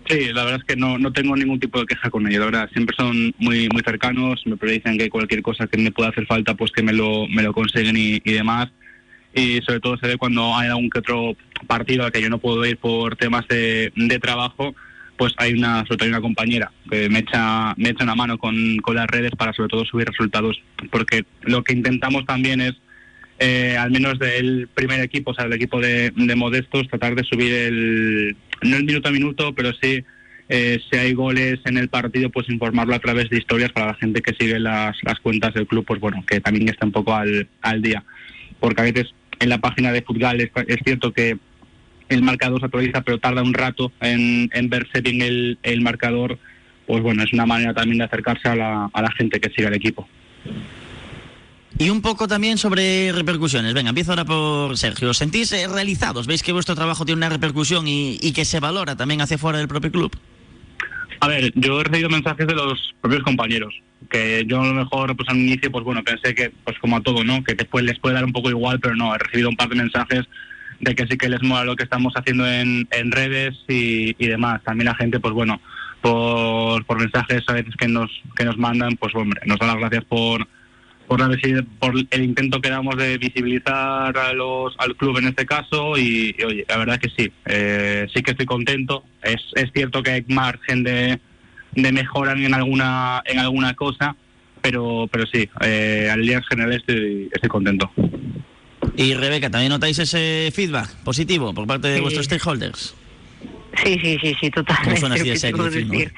Sí, la verdad es que no, no tengo ningún tipo de queja con ellos. La verdad, siempre son muy muy cercanos, me predicen que cualquier cosa que me pueda hacer falta, pues que me lo, me lo consiguen y, y demás. Y sobre todo se ve cuando hay algún que otro partido al que yo no puedo ir por temas de, de trabajo, pues hay una, sobre todo hay una compañera que me echa, me echa una mano con, con las redes para sobre todo subir resultados, porque lo que intentamos también es eh, al menos del primer equipo, o sea, del equipo de, de Modestos, tratar de subir el, no el minuto a minuto, pero sí, eh, si hay goles en el partido, pues informarlo a través de historias para la gente que sigue las, las cuentas del club, pues bueno, que también está un poco al, al día. Porque a veces en la página de fútbol es, es cierto que el marcador se actualiza, pero tarda un rato en, en verse bien el, el marcador, pues bueno, es una manera también de acercarse a la, a la gente que sigue el equipo. Y un poco también sobre repercusiones. Venga, empiezo ahora por Sergio. ¿Os sentís eh, realizados? ¿Veis que vuestro trabajo tiene una repercusión y, y que se valora también hacia fuera del propio club? A ver, yo he recibido mensajes de los propios compañeros, que yo a lo mejor pues al inicio pues bueno, pensé que pues como a todo, ¿no? Que después les puede dar un poco igual, pero no, he recibido un par de mensajes de que sí que les mola lo que estamos haciendo en, en redes y, y demás. También la gente pues bueno, por, por mensajes a veces que nos que nos mandan, pues hombre, nos dan las gracias por por, la por el intento que damos de visibilizar a los, al club en este caso y, y, oye, la verdad que sí, eh, sí que estoy contento. Es, es cierto que hay margen de, de mejora en alguna en alguna cosa, pero pero sí, eh, al día en general estoy, estoy contento. Y Rebeca, ¿también notáis ese feedback positivo por parte de Sí. vuestros stakeholders? Sí, sí, sí, sí, totalmente. Suena así de serio, decir.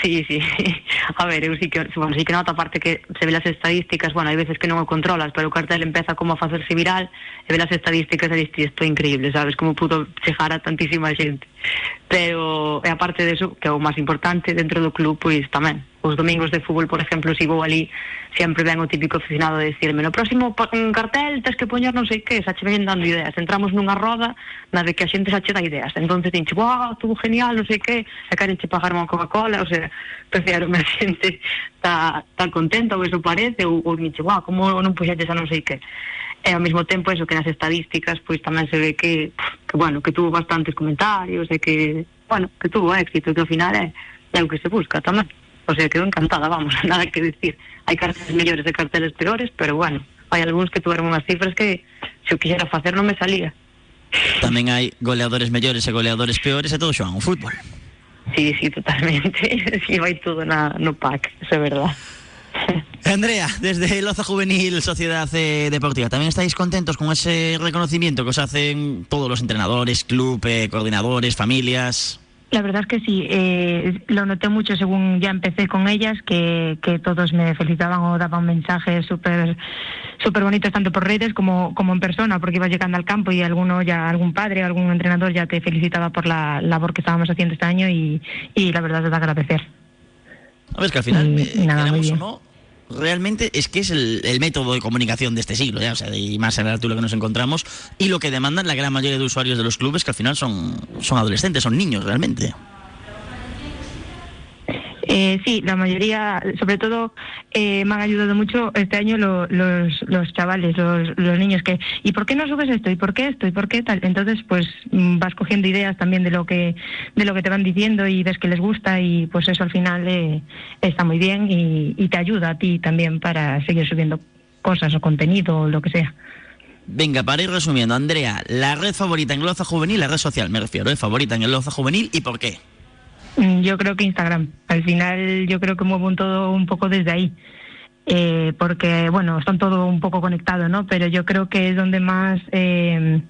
Sí, sí. A ver, eu sí que, bueno, sí que noto aparte que se ve las estadísticas, bueno, hai veces que non o controlas, pero o cartel empeza como a facerse viral e ve las estadísticas e isto é increíble, sabes, como pudo chegar a tantísima xente. Pero, e aparte de eso, que é o máis importante dentro do club, pois tamén. Os domingos de fútbol, por exemplo, si vou ali, sempre ven o típico aficionado de decirme no próximo un cartel tens que poñer non sei que, xa che ven dando ideas. Entramos nunha roda na de que a xente xa che dá ideas. Entonces dinche, wow, estuvo genial, non sei que, e queren che pagar unha Coca-Cola, o sea, prefiero a xente está, está contenta, ou eso parece, ou, ou dinche, wow, como non puxetes a non sei que. E ao mesmo tempo eso que nas estadísticas pois tamén se ve que, que bueno, que tuvo bastantes comentarios e que, bueno, que tuvo éxito, que ao final é, é o que se busca tamén. O sea, quedou encantada, vamos, nada que decir. Hai carteles mellores e carteles peores, pero bueno, hai algúns que tuveron unhas cifras que se o quixera facer non me salía. Tamén hai goleadores mellores e goleadores peores e todo xoan o fútbol. Sí, sí, totalmente. Sí, vai todo na, no pack, eso é verdad. Andrea, desde Loza Juvenil Sociedad eh, Deportiva, ¿también estáis contentos con ese reconocimiento que os hacen todos los entrenadores, club, eh, coordinadores, familias? La verdad es que sí, eh, lo noté mucho según ya empecé con ellas, que, que todos me felicitaban o daban mensajes súper súper bonitos tanto por redes como, como en persona, porque iba llegando al campo y alguno ya, algún padre, algún entrenador ya te felicitaba por la labor que estábamos haciendo este año y, y la verdad es de agradecer. A ver, que al final, Mm, eh, nada, muy queramos o bien. no, realmente es que es el, método de comunicación de este siglo, ¿ya? O sea, y más en la altura que nos encontramos, y lo que demandan la gran mayoría de usuarios de los clubes, que al final son, son adolescentes, son niños realmente. Eh, sí, la mayoría, sobre todo, eh, me han ayudado mucho este año lo- los, los chavales, los, los niños que, ¿y por qué no subes esto? ¿Y por qué esto? ¿Y por qué tal? Entonces, pues mm, vas cogiendo ideas también de lo que de lo que te van diciendo y ves que les gusta y pues eso al final eh, está muy bien y, te ayuda a ti también para seguir subiendo cosas o contenido o lo que sea. Venga, para ir resumiendo, Andrea, la red favorita en el Loza Juvenil, la red social me refiero, ¿eh? favorita en el Loza Juvenil, ¿y por qué? Mm, Yo creo que Instagram. Al final yo creo que muevo un todo un poco desde ahí. Eh, porque, bueno, están todo un poco conectado, ¿no? Pero yo creo que es donde más eh,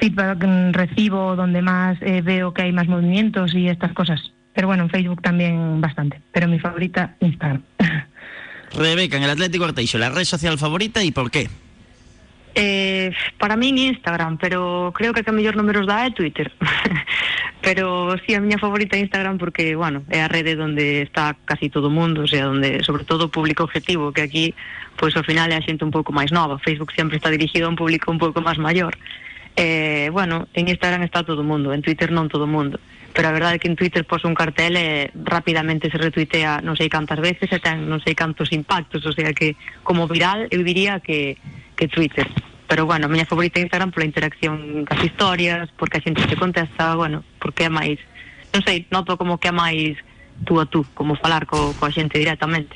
feedback recibo, donde más eh, veo que hay más movimientos y estas cosas. Pero bueno, en Facebook también bastante. Pero mi favorita, Instagram. Rebeca, en el Atlético Arteixo, la red social favorita, ¿y por qué? Eh, para min Instagram, pero creo que a que mellor números dá é Twitter. pero sí, a miña favorita é Instagram porque, bueno, é a rede onde está casi todo o mundo, o sea, onde sobre todo o público objetivo, que aquí, pois ao final é a un pouco máis nova. Facebook sempre está dirigido a un público un pouco máis maior. Eh, bueno, en Instagram está todo o mundo, en Twitter non todo o mundo. Pero a verdade é que en Twitter pos un cartel e rapidamente se retuitea non sei cantas veces e ten non sei cantos impactos, o sea que como viral eu diría que, que Twitter. Pero bueno, a miña favorita é Instagram pola interacción cas historias, porque a xente te contesta, bueno, porque é máis, non sei, noto como que é máis tú a tú, como falar co, coa xente directamente.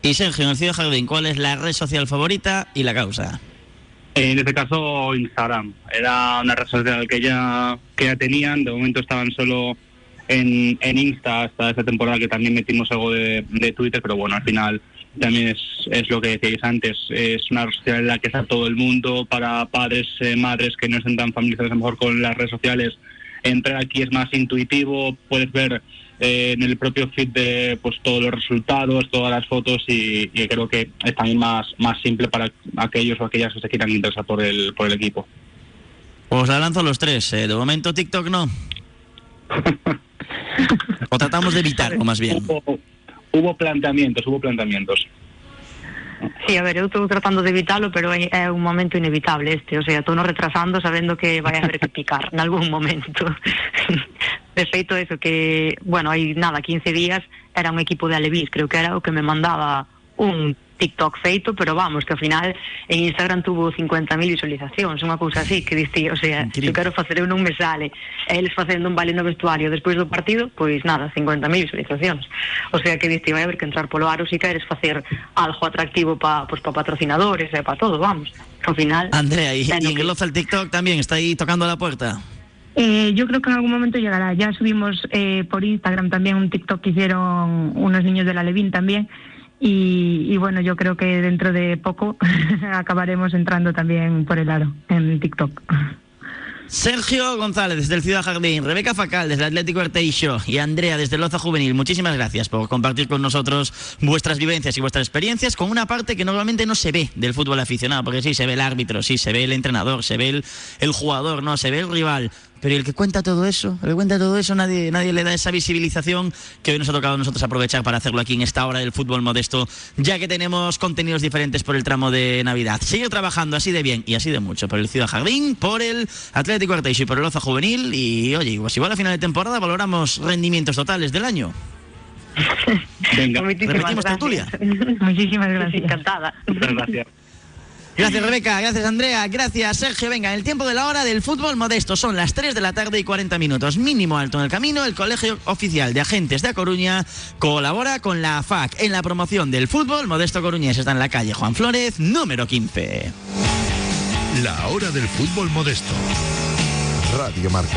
Y Sergio, en el Ciudad Jardín, ¿cuál es la red social favorita y la causa? En este caso, Instagram. Era una red social que ya, que ya tenían. De momento estaban solo en, en Insta hasta esta temporada que también metimos algo de, de Twitter, pero bueno, al final también es, es lo que decíais antes. Es una red social en la que está todo el mundo para padres, eh, madres que no estén tan familiarizados a lo mejor con las redes sociales. Entrar aquí es más intuitivo, puedes ver eh, en el propio feed de pues todos los resultados, todas las fotos y, y creo que es también más, más simple para aquellos o aquellas que se quieran interesar por el, por el equipo. Os la lanzo a los tres. eh, De momento TikTok no. o tratamos de evitarlo más bien. Hubo, planteamientos, hubo planteamientos. Sí, a ver, eu estou tratando de evitalo, pero é, un momento inevitable este, o sea, estou no retrasando sabendo que vai haber que picar en algún momento. de feito, eso que, bueno, hai nada, 15 días era un equipo de Alevis, creo que era o que me mandaba un TikTok feito, pero vamos, que ao final en Instagram tuvo 50.000 visualizacións, unha cousa así, que diste, o sea, se eu quero facer eu non me sale, eles facendo un baile no vestuario despois do partido, pois nada, 50.000 visualizacións. O sea, que diste, vai haber que entrar polo aro se queres facer algo atractivo para pues, pa patrocinadores e para todo, vamos. Ao final... Andrea, y, el TikTok también está ahí tocando la puerta. Eh, yo creo que en algún momento llegará. Ya subimos eh, por Instagram también un TikTok que hicieron unos niños de la Levín también. Y, bueno, yo creo que dentro de poco acabaremos entrando también por el aro en TikTok. Sergio González desde el Ciudad Jardín, Rebeca Facal desde el Atlético Arteixo y Andrea desde Loza Juvenil. Muchísimas gracias por compartir con nosotros vuestras vivencias y vuestras experiencias con una parte que normalmente no se ve del fútbol aficionado, porque sí se ve el árbitro, sí se ve el entrenador, se ve el jugador, no, se ve el rival. Pero el que cuenta todo eso, el que cuenta todo eso, nadie, nadie le da esa visibilización que hoy nos ha tocado a nosotros aprovechar para hacerlo aquí en esta hora del fútbol modesto, ya que tenemos contenidos diferentes por el tramo de Navidad. Seguir trabajando así de bien y así de mucho por el Ciudad Jardín, por el Atlético Arteixo y por el Oza Juvenil. Y oye, pues igual a final de temporada valoramos rendimientos totales del año. Venga, Muchísimas Repetimos tertulia. gracias. Muchísimas gracias. Encantada. muchas gracias. Gracias Rebeca, gracias Andrea, gracias Sergio. Venga, el tiempo de la hora del fútbol modesto son las 3 de la tarde y 40 minutos. Mínimo alto en el camino. El Colegio Oficial de Agentes de A Coruña colabora con la FAC en la promoción del fútbol modesto coruñés. Está en la calle Juan Flórez, número 15. La hora del fútbol modesto. Radio Marca.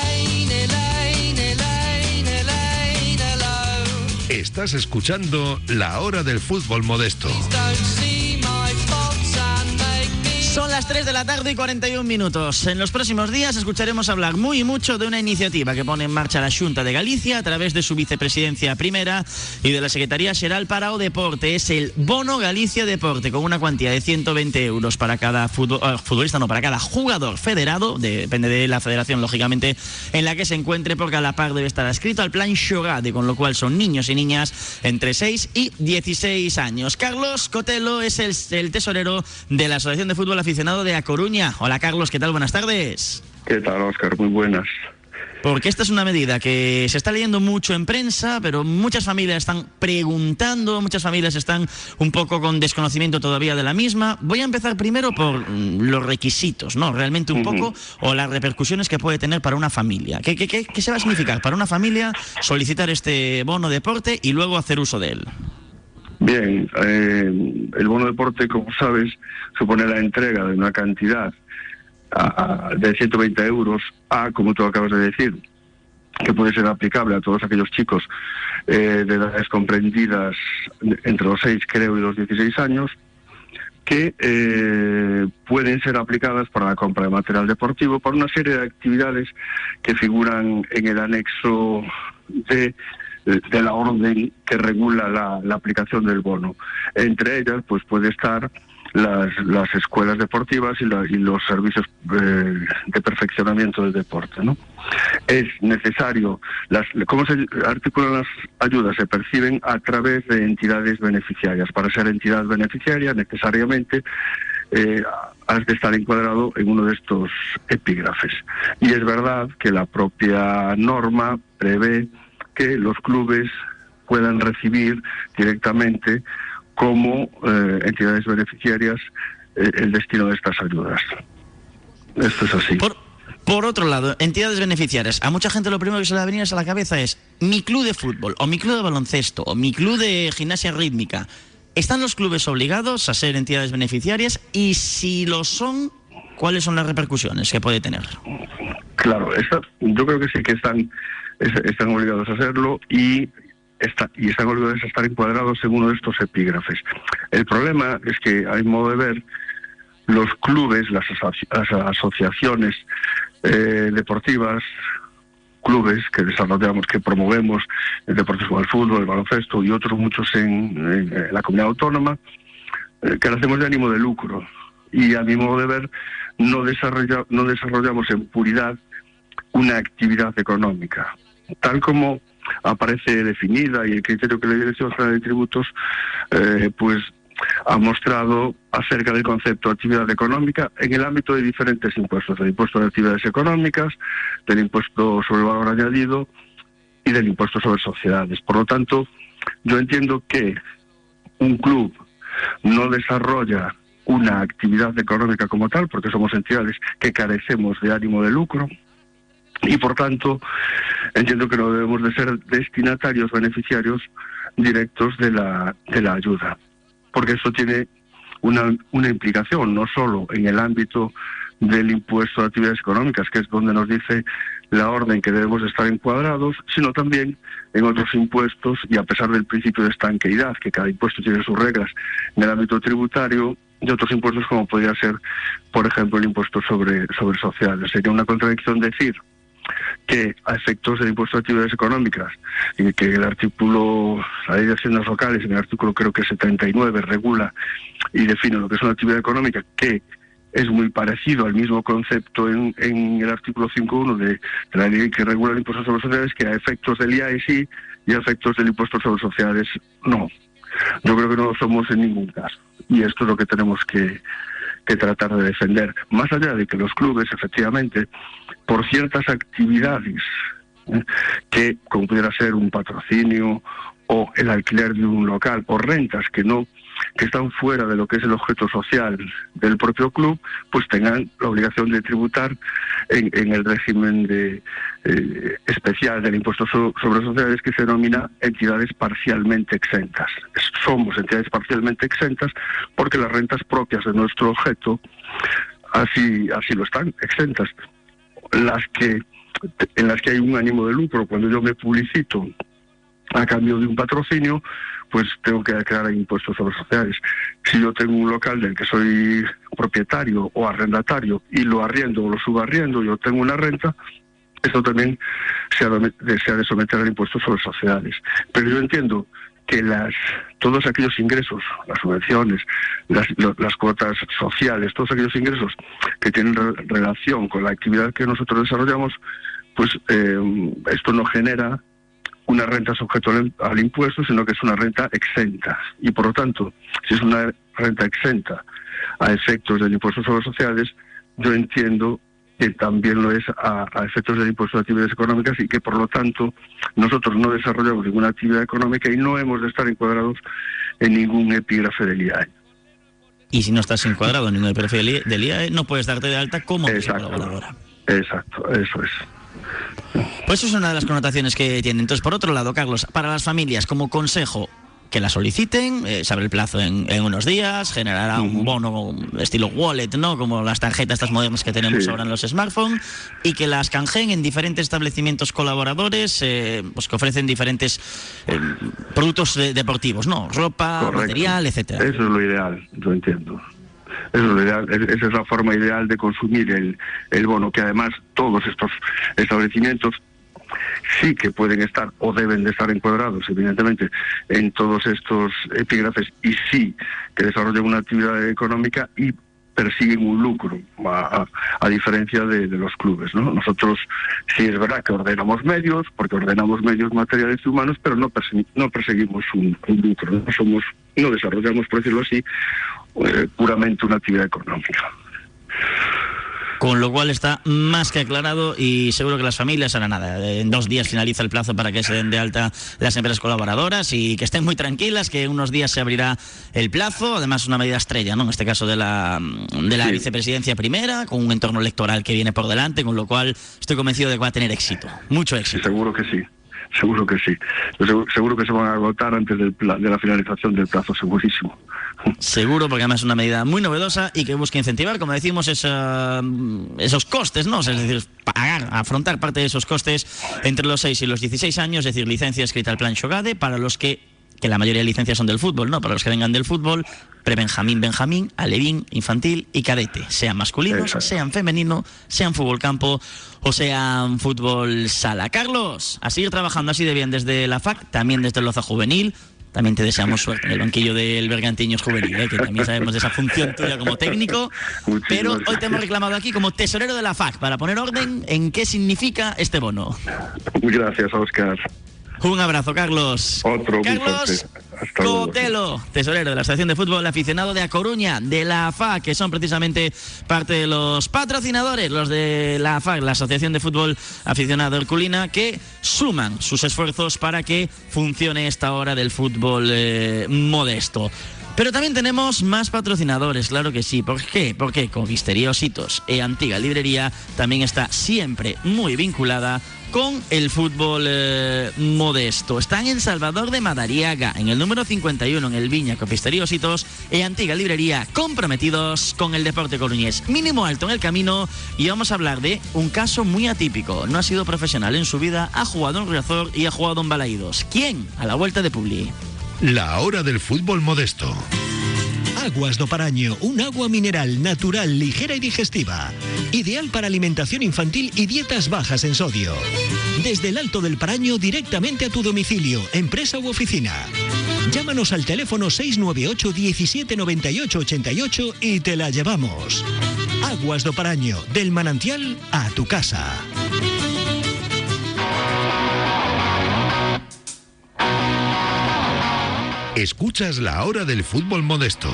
Estás escuchando La Hora del Fútbol Modesto. Las 3 de la tarde y 41 minutos. En los próximos días escucharemos hablar muy mucho de una iniciativa que pone en marcha la Junta de Galicia a través de su vicepresidencia primera y de la Secretaría General para o Deporte. Es el Bono Galicia Deporte con una cuantía de 120 euros para cada eh, futbolista, no, para cada jugador federado, depende de la federación lógicamente en la que se encuentre, porque a la par debe estar escrito al plan Xogade, con lo cual son niños y niñas entre 6 y 16 años. Carlos Cotelo es el, el tesorero de la Asociación de Fútbol aficionado de A Coruña. Hola Carlos, ¿qué tal? Buenas tardes. ¿Qué tal, Oscar? Muy buenas. Porque esta es una medida que se está leyendo mucho en prensa, pero muchas familias están preguntando, muchas familias están un poco con desconocimiento todavía de la misma. Voy a empezar primero por mm, los requisitos, ¿no? Realmente un poco, o las repercusiones que puede tener para una familia. ¿Qué, qué, qué, qué se va a significar para una familia solicitar este bono deporte y luego hacer uso de él? Bien, eh, el bono deporte, como sabes, supone la entrega de una cantidad de 120 euros a, como tú acabas de decir, que puede ser aplicable a todos aquellos chicos eh, de edades comprendidas entre los 6, creo, y los 16 años, que eh, pueden ser aplicadas para la compra de material deportivo por una serie de actividades que figuran en el anexo de de la orden que regula la, aplicación del bono. Entre ellas, pues puede estar las, las escuelas deportivas y, y los servicios eh, de perfeccionamiento del deporte. ¿no? Es necesario, las, ¿cómo se articulan las ayudas? Se perciben a través de entidades beneficiarias. Para ser entidad beneficiaria, necesariamente eh, has de estar encuadrado en uno de estos epígrafes. Y es verdad que la propia norma prevé que los clubes puedan recibir directamente como eh, entidades beneficiarias eh, el destino de estas ayudas. Esto es así. Por, otro lado, entidades beneficiarias. A mucha gente lo primero que se le va a venir a la cabeza es mi club de fútbol, o mi club de baloncesto, o mi club de gimnasia rítmica. ¿Están los clubes obligados a ser entidades beneficiarias? Y si lo son, ¿cuáles son las repercusiones que puede tener? Claro, yo creo que sí que están están obligados a hacerlo y, están obligados a estar encuadrados en uno de estos epígrafes. El problema es que, a mi modo de ver, los clubes, las, asociaciones eh, deportivas, clubes que desarrollamos, que promovemos el deporte como el fútbol, el baloncesto y otros muchos en, la comunidad autónoma, eh, que lo hacemos de ánimo de lucro. Y a mi modo de ver, no, desarrolla, no desarrollamos en puridad una actividad económica tal como aparece definida y el criterio que la Dirección General de Tributos eh, pues ha mostrado acerca del concepto de actividad económica en el ámbito de diferentes impuestos, del impuesto de actividades económicas, del impuesto sobre el valor añadido y del impuesto sobre sociedades. Por lo tanto, yo entiendo que un club no desarrolla una actividad económica como tal, porque somos entidades que carecemos de ánimo de lucro, y por tanto entiendo que no debemos de ser destinatarios beneficiarios directos de la, de la ayuda, porque eso tiene una, una implicación no solo en el ámbito del impuesto de actividades económicas, que es donde nos dice la orden que debemos estar encuadrados, sino también en otros impuestos y a pesar del principio de estanqueidad, que cada impuesto tiene sus reglas en el ámbito tributario, y otros impuestos como podría ser, por ejemplo, el impuesto sobre, sobre sociales. Sería una contradicción decir que a efectos del impuesto de actividades económicas, y que el artículo, la ley de haciendas locales, en el artículo creo que 79, regula y define lo que es una actividad económica, que es muy parecido al mismo concepto en, el artículo 5.1 de, de, la ley que regula el impuesto sobre sociedades, que a efectos del IAE sí y a efectos del impuesto sobre sociedades no. Yo creo que no lo somos en ningún caso. Y esto es lo que tenemos que, que tratar de defender. Más allá de que los clubes, efectivamente, por ciertas actividades ¿eh? que como pudiera ser un patrocinio o el alquiler de un local o rentas que no que están fuera de lo que es el objeto social del propio club, pues tengan la obligación de tributar en, el régimen de, eh, especial del impuesto sobre sociedades que se denomina entidades parcialmente exentas. Somos entidades parcialmente exentas porque las rentas propias de nuestro objeto así, así lo están, exentas. Las que en las que hay un ánimo de lucro, cuando yo me publicito a cambio de un patrocinio, pues tengo que declarar impuestos sobre sociedades. Si yo tengo un local del que soy propietario o arrendatario y lo arriendo o lo subarriendo, yo tengo una renta, esto también se ha, de, someter al impuesto sobre sociedades. Pero yo entiendo que las, todos aquellos ingresos, las subvenciones, las, las cuotas sociales, todos aquellos ingresos que tienen relación con la actividad que nosotros desarrollamos, pues eh, esto no genera una renta sujeto al, impuesto, sino que es una renta exenta. Y por lo tanto, si es una renta exenta a efectos del impuesto sobre sociedades, yo entiendo que también lo es a, efectos del impuesto de actividades económicas y que por lo tanto nosotros no desarrollamos ninguna actividad económica y no hemos de estar encuadrados en ningún epígrafe del IAE. Y si no estás encuadrado en ningún epígrafe del IAE, no puedes darte de alta como colaboradora. Exacto, eso es. Pues eso es una de las connotaciones que tiene. Entonces, por otro lado, Carlos, para las familias, como consejo, que la soliciten, eh, se abre el plazo en, unos días, generará un bono estilo wallet, ¿no? Como las tarjetas estas modernas que tenemos ahora en los smartphones, y que las canjeen en diferentes establecimientos colaboradores, eh, pues que ofrecen diferentes eh, productos deportivos, ¿no? Ropa, material, etcétera. Eso es lo ideal, yo entiendo. Es esa es la forma ideal de consumir el, el bono, que además todos estos establecimientos sí que pueden estar o deben de estar encuadrados, evidentemente, en todos estos epígrafes y sí que desarrollan una actividad económica y persiguen un lucro, a, diferencia de, los clubes. ¿no? Nosotros sí es verdad que ordenamos medios, porque ordenamos medios materiales y humanos, pero no, no perseguimos un, lucro, no somos no desarrollamos, por decirlo así, eh, puramente una actividad económica. Con lo cual está más que aclarado y seguro que las familias harán nada. En dos días finaliza el plazo para que se den de alta las empresas colaboradoras y que estén muy tranquilas, que en unos días se abrirá el plazo. Además, una medida estrella, ¿no? En este caso de la, de la vicepresidencia primera, con un entorno electoral que viene por delante, con lo cual estoy convencido de que va a tener éxito. Mucho éxito. seguro que sí seguro que sí. Seguro, que se van a agotar antes del de la finalización del plazo, segurísimo. Seguro, porque además es una medida muy novedosa y que busca incentivar, como decimos, esos costes, ¿no? es decir, pagar, afrontar parte de esos costes entre los 6 y los 16 años, es decir, licencia escrita al plan Shogade para los que que la mayoría de licencias son del fútbol, ¿no? Para los que vengan del fútbol, pre-Benjamín, Benjamín, alevín, infantil y cadete, sean masculinos, sean femenino, sean fútbol campo o sean fútbol sala. Carlos, a seguir trabajando así de bien desde la FAC, también desde el Loza Juvenil, también te deseamos suerte en el banquillo del Bergantiños Juvenil, ¿eh? que también sabemos de esa función tuya como técnico. pero hoy te hemos reclamado aquí como tesorero de la FAC para poner orden en qué significa este bono. Gracias, Oscar. Un abrazo, Carlos. Otro. Carlos Cotelo, tesorero de la Asociación de Fútbol Aficionado de A Coruña, de la AFA, que son precisamente parte de los patrocinadores, los de la AFA, la Asociación de Fútbol Aficionado Herculina, que suman sus esfuerzos para que funcione esta hora del fútbol eh, modesto. Pero también tenemos más patrocinadores, claro que sí. ¿Por qué? Porque Conquistería Ositos e Antigua Librería también está siempre muy vinculada con el fútbol eh, modesto. Están en Salvador de Madariaga, en el número 51, en el Viña Copistería Ositos e Antigua Librería, comprometidos con el deporte coruñés. Mínimo alto en el camino y vamos a hablar de un caso muy atípico. No ha sido profesional en su vida, ha jugado en Riazor y ha jugado en Balaídos. ¿Quién? A la vuelta de Publi. La hora del fútbol modesto. Aguas do Paraño, un agua mineral natural, ligera y digestiva. Ideal para alimentación infantil y dietas bajas en sodio. Desde el Alto del Paraño directamente a tu domicilio, empresa u oficina. Llámanos al teléfono 698 17 88 y te la llevamos. Aguas do Paraño, del manantial a tu casa. Escuchas la hora del fútbol modesto.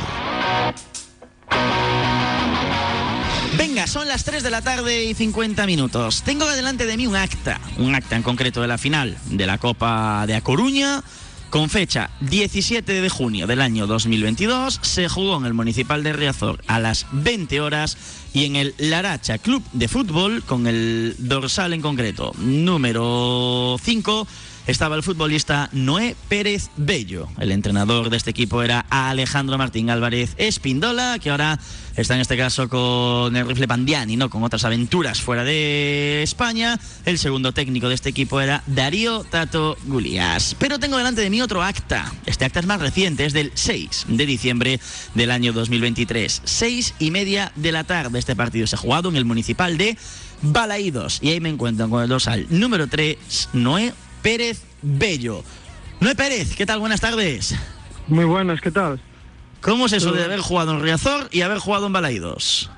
Venga, son las 3 de la tarde y 50 minutos. Tengo delante de mí un acta, un acta en concreto de la final de la Copa de A Coruña. Con fecha 17 de junio del año 2022, se jugó en el Municipal de Riazor a las 20 horas y en el Laracha Club de Fútbol, con el dorsal en concreto, número 5, estaba el futbolista Noé Pérez Bello. El entrenador de este equipo era Alejandro Martín Álvarez Espindola, que ahora está en este caso con el rifle Pandiani, ¿no? con otras aventuras fuera de España. El segundo técnico de este equipo era Darío Tato Gulías. Pero tengo delante de mí otro acta. Este acta es más reciente, es del 6 de diciembre del año 2023. Seis y media de la tarde. Este partido se ha jugado en el municipal de Balaídos. Y ahí me encuentro con el dorsal número 3, Noé Pérez Bello. Noé Pérez, ¿qué tal? Buenas tardes. Muy buenas, ¿qué tal? ¿Cómo es eso de haber jugado en Riazor y haber jugado en Balaídos?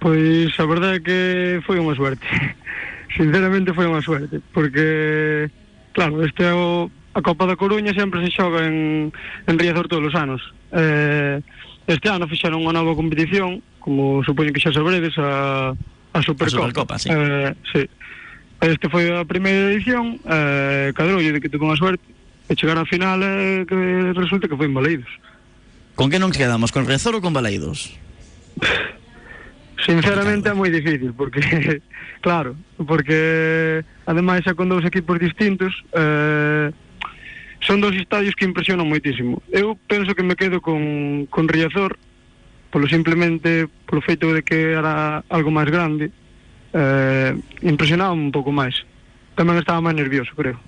Pois a verdade é que foi unha suerte. Sinceramente foi unha suerte, porque claro, este a Copa da Coruña sempre se xoga en, en Riazor todos os anos. Eh, este ano fixeron unha nova competición, como supoño que xa sabredes, a, a Supercopa. A Supercopa, sí. Eh, sí. Este foi a primeira edición, eh, cadroulle de que tuve unha suerte, e chegar á final eh, que resulta que foi en Balaídos. Con que non quedamos? Con Riazor ou con Balaídos? Sinceramente é moi difícil porque claro, porque ademais é con dous equipos distintos eh, son dos estadios que impresionan moitísimo eu penso que me quedo con, con Riazor polo simplemente polo feito de que era algo máis grande eh, impresionaba un pouco máis. Tamén estaba máis nervioso, creo.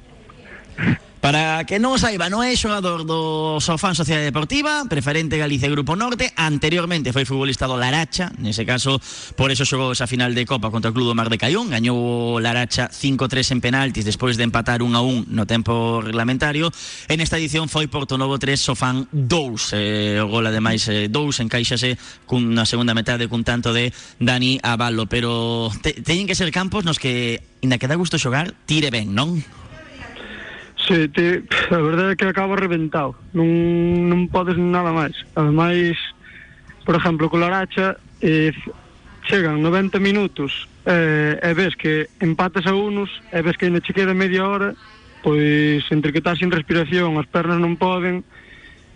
Para que non saiba, non é xogador do Sofán Sociedade Deportiva, preferente Galicia Grupo Norte, anteriormente foi futbolista do Laracha, nese caso, por eso xogou esa final de Copa contra o Club do Mar de Caión, gañou Laracha 5-3 en penaltis despois de empatar 1-1 no tempo reglamentario, en esta edición foi Porto Novo 3, Sofán 2, eh, o gol ademais eh, 2, encaixase cunha segunda metade cun tanto de Dani Avalo, pero te, teñen que ser campos nos que, inda que dá gusto xogar, tire ben, non? Sí, te, a verdade é que acabo reventado. Non, non podes nada máis. Ademais, por exemplo, con Laracha, eh, chegan 90 minutos eh, e ves que empatas a unos e ves que ainda che queda media hora pois entre que estás sin respiración as pernas non poden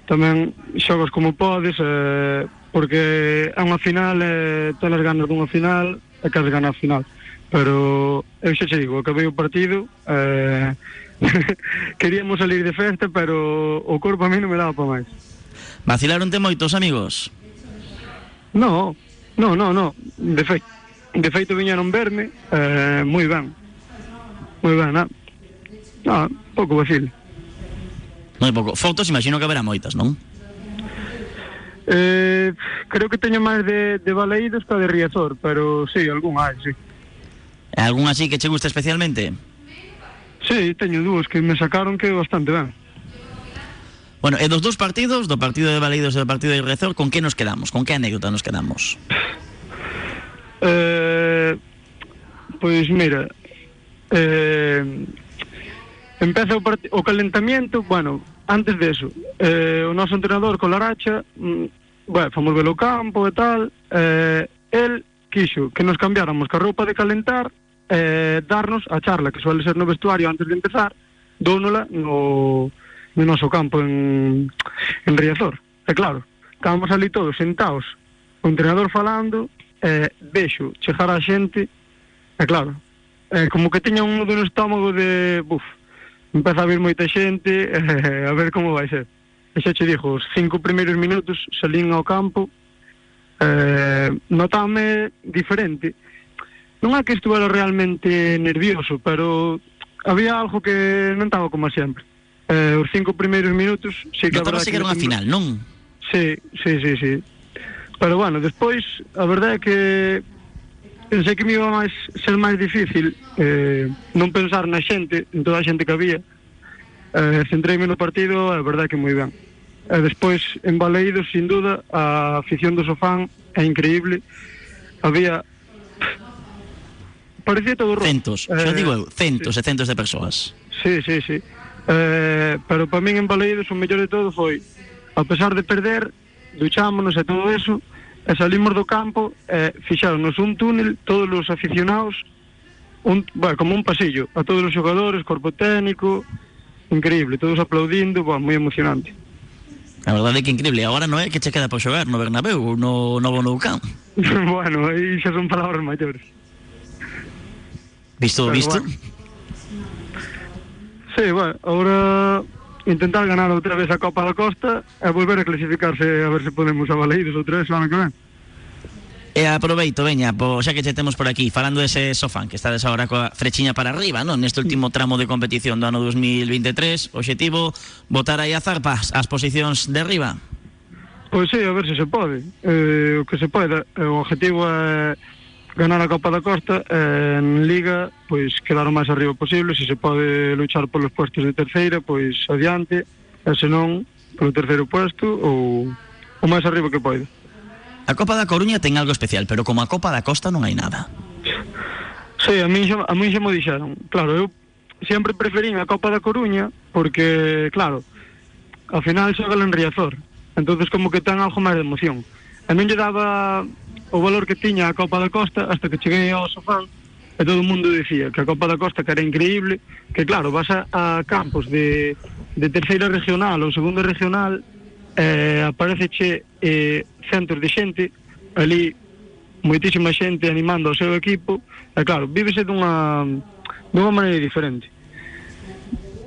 tamén xogas como podes eh, porque é unha final eh, todas as ganas dunha final e queres ganar a final pero eu xa che digo, acabei o partido eh, Queríamos salir de festa, pero o corpo a mí non me daba para máis. Vacilaronte moitos amigos? No, no, no, no. De feito, de feito viñeron verme eh, moi ben. Moi ben, ah. ah pouco vacil. Non é pouco. Fotos imagino que haberá moitas, non? Eh, creo que teño máis de, de Baleídos que de Riazor, pero sí, algún hai, sí. Algún así que che gusta especialmente? Sí, teño dúas que me sacaron que bastante ben. Bueno, e dos dous partidos, do partido de Baleidos e do partido de Rezor, con que nos quedamos? Con que anécdota nos quedamos? Eh, pois mira, eh, empeza o, o calentamiento, bueno, antes de eso, eh, o noso entrenador con Laracha, mm, bueno, fomos velo campo e tal, eh, el quixo que nos cambiáramos ca roupa de calentar eh, darnos a charla que suele ser no vestuario antes de empezar, dónola no, no noso campo en, en Riazor. E claro, estábamos ali todos sentados, o entrenador falando, eh, vexo chegar a xente, e claro, eh, como que teña un nudo no estómago de, buf, empeza a vir moita xente, eh, a ver como vai ser. E xa che dixo, os cinco primeiros minutos salín ao campo, eh, notame diferente, non é que estuvera realmente nervioso, pero había algo que non estaba como sempre. Eh, os cinco primeiros minutos sí que Notaba que era unha final, non? Sí, sí, sí, sí. Pero bueno, despois a verdade é que pensei que me iba máis ser máis difícil eh, non pensar na xente, en toda a xente que había. Eh, centreime no partido, a verdade é que moi ben. E despois, en Baleidos, sin duda, a afición do Sofán é increíble. Había parecía todo rojo. Centos, xa digo eu, centos sí. e centos de persoas. Sí, sí, sí. Eh, pero para min en Baleidos o mellor de todo foi, a pesar de perder, duchámonos e todo eso, e salimos do campo e fixáronos un túnel todos os aficionados un, bueno, como un pasillo a todos os xogadores, corpo técnico increíble, todos aplaudindo bueno, moi emocionante A verdade é que increíble. Agora non é que che queda por xogar no Bernabéu no novo Nou Camp. bueno, aí xa son palabras maiores Visto, visto? bueno. Sí, bueno, ahora intentar ganar outra vez a Copa da Costa e volver a clasificarse a ver se podemos a Baleiros outra vez o ano que ven. E aproveito, veña, po, xa que che temos por aquí, falando dese sofán que estades agora coa frechiña para arriba, non? Neste último tramo de competición do ano 2023, o objetivo, botar aí a zarpas as posicións de arriba. Pois sí, a ver se se pode. Eh, o que se pode. Eh, O objetivo é ganar a Copa da Costa e en Liga, pois quedar o máis arriba posible. Se se pode luchar polos puestos de terceira, pois adiante. E se non, polo terceiro puesto ou o máis arriba que pode. A Copa da Coruña ten algo especial, pero como a Copa da Costa non hai nada. Sí, a mí, a mí xa mo dixeron. Claro, eu sempre preferín a Copa da Coruña porque, claro, ao final xoga en Riazor. entonces como que ten algo máis de emoción. a min lle daba o valor que tiña a Copa da Costa hasta que cheguei ao Sofán e todo o mundo dicía que a Copa da Costa que era increíble, que claro, vas a, a campos de, de terceira regional ou segunda regional eh, apareceche eh, centros de xente ali moitísima xente animando ao seu equipo e claro, vívese dunha dunha maneira diferente.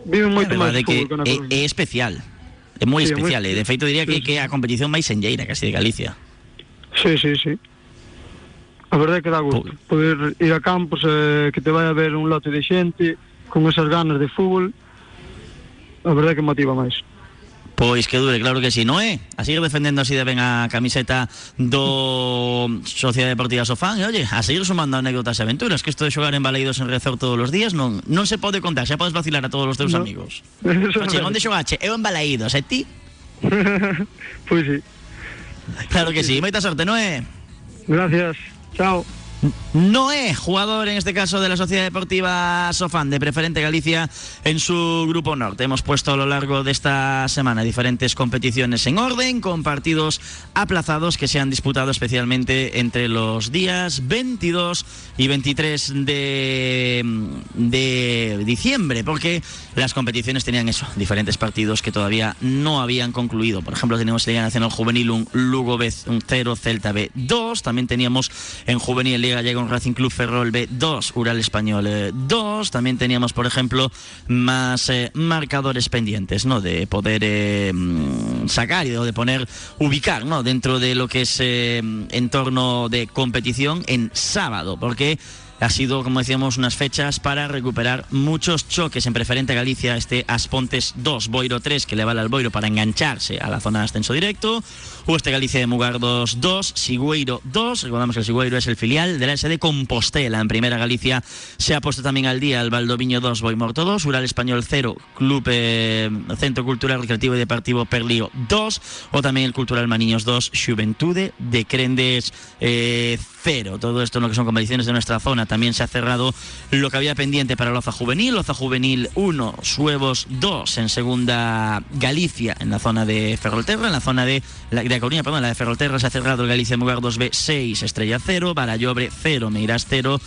Vive moito máis fútbol que, é, é especial é moi sí, especial, é, moi... e de feito diría que, que é a competición máis senlleira casi de Galicia. Sí, sí, sí. A verdade que dá gusto poder ir a campos eh, que te vai a ver un lote de xente con esas ganas de fútbol. A verdade que motiva máis. Pois que dure, claro que sí, non é? A seguir defendendo así de ben a camiseta do Sociedade Deportiva Sofán E oye, a seguir sumando anécdotas e aventuras Que isto de xogar en Baleidos en Rezor todos os días non, non se pode contar Xa podes vacilar a todos os teus No. amigos é onde xogache? Eu en Baleidos, e ti? pois sí. Claro que sí, moita sorte, non é? Gracias. Chao. Noé, jugador en este caso de la Sociedad Deportiva Sofán de Preferente Galicia en su grupo norte. Hemos puesto a lo largo de esta semana diferentes competiciones en orden con partidos aplazados que se han disputado especialmente entre los días 22 y 23 de, de diciembre porque las competiciones tenían eso, diferentes partidos que todavía no habían concluido. Por ejemplo, teníamos Liga Nacional Juvenil un Lugo B 0, Celta B 2. También teníamos en Juvenil Liga llega un Racing Club Ferrol B 2, Ural Español eh, 2. También teníamos, por ejemplo, más eh, marcadores pendientes, ¿no? De poder eh, mm, sacar y de poner, ubicar, ¿no? Dentro de lo que es eh, entorno de competición en sábado, porque ha sido, como decíamos, unas fechas para recuperar muchos choques en preferente Galicia, este Aspontes 2, Boiro 3, que le vale al Boiro para engancharse a la zona de ascenso directo, o este Galicia de Mugardos 2, Sigüeiro 2, recordamos que el Sigüeiro es el filial de la SD Compostela, en primera Galicia se ha puesto también al día el Valdoviño 2, Boimorto 2, Ural Español 0, Club eh, Centro Cultural Recreativo y Deportivo Perlío 2, o también el Cultural Maniños 2, Juventude de Crendes eh, 0, todo esto en lo que son competiciones de nuestra zona, también se ha cerrado lo que había pendiente para Loza Juvenil, Loza Juvenil 1, Suevos 2 en segunda Galicia, en la zona de Ferrolterra, en la zona de, la, de Coruña, perdón, la de Ferrolterra se ha cerrado el Galicia Mugar 2B 6, Estrella 0, Barallobre 0, Meirás 0,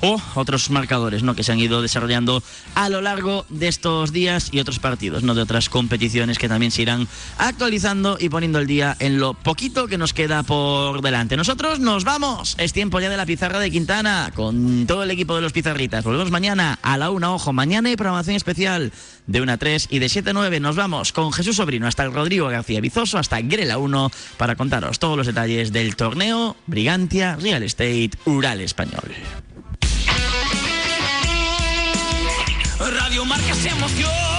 o otros marcadores ¿no? que se han ido desarrollando a lo largo de estos días y otros partidos, ¿no? de otras competiciones que también se irán actualizando y poniendo el día en lo poquito que nos queda por delante. Nosotros nos vamos, es tiempo ya de la pizarra de Quintana con todo el equipo de los pizarritas. Volvemos mañana a la una, ojo, mañana hay programación especial de 1 a 3 y de 7 a 9 nos vamos con Jesús Sobrino hasta el Rodrigo García Bizoso, hasta Grela 1 para contaros todos los detalles del torneo Brigantia Real Estate Ural Español. Radio Marca se emoción.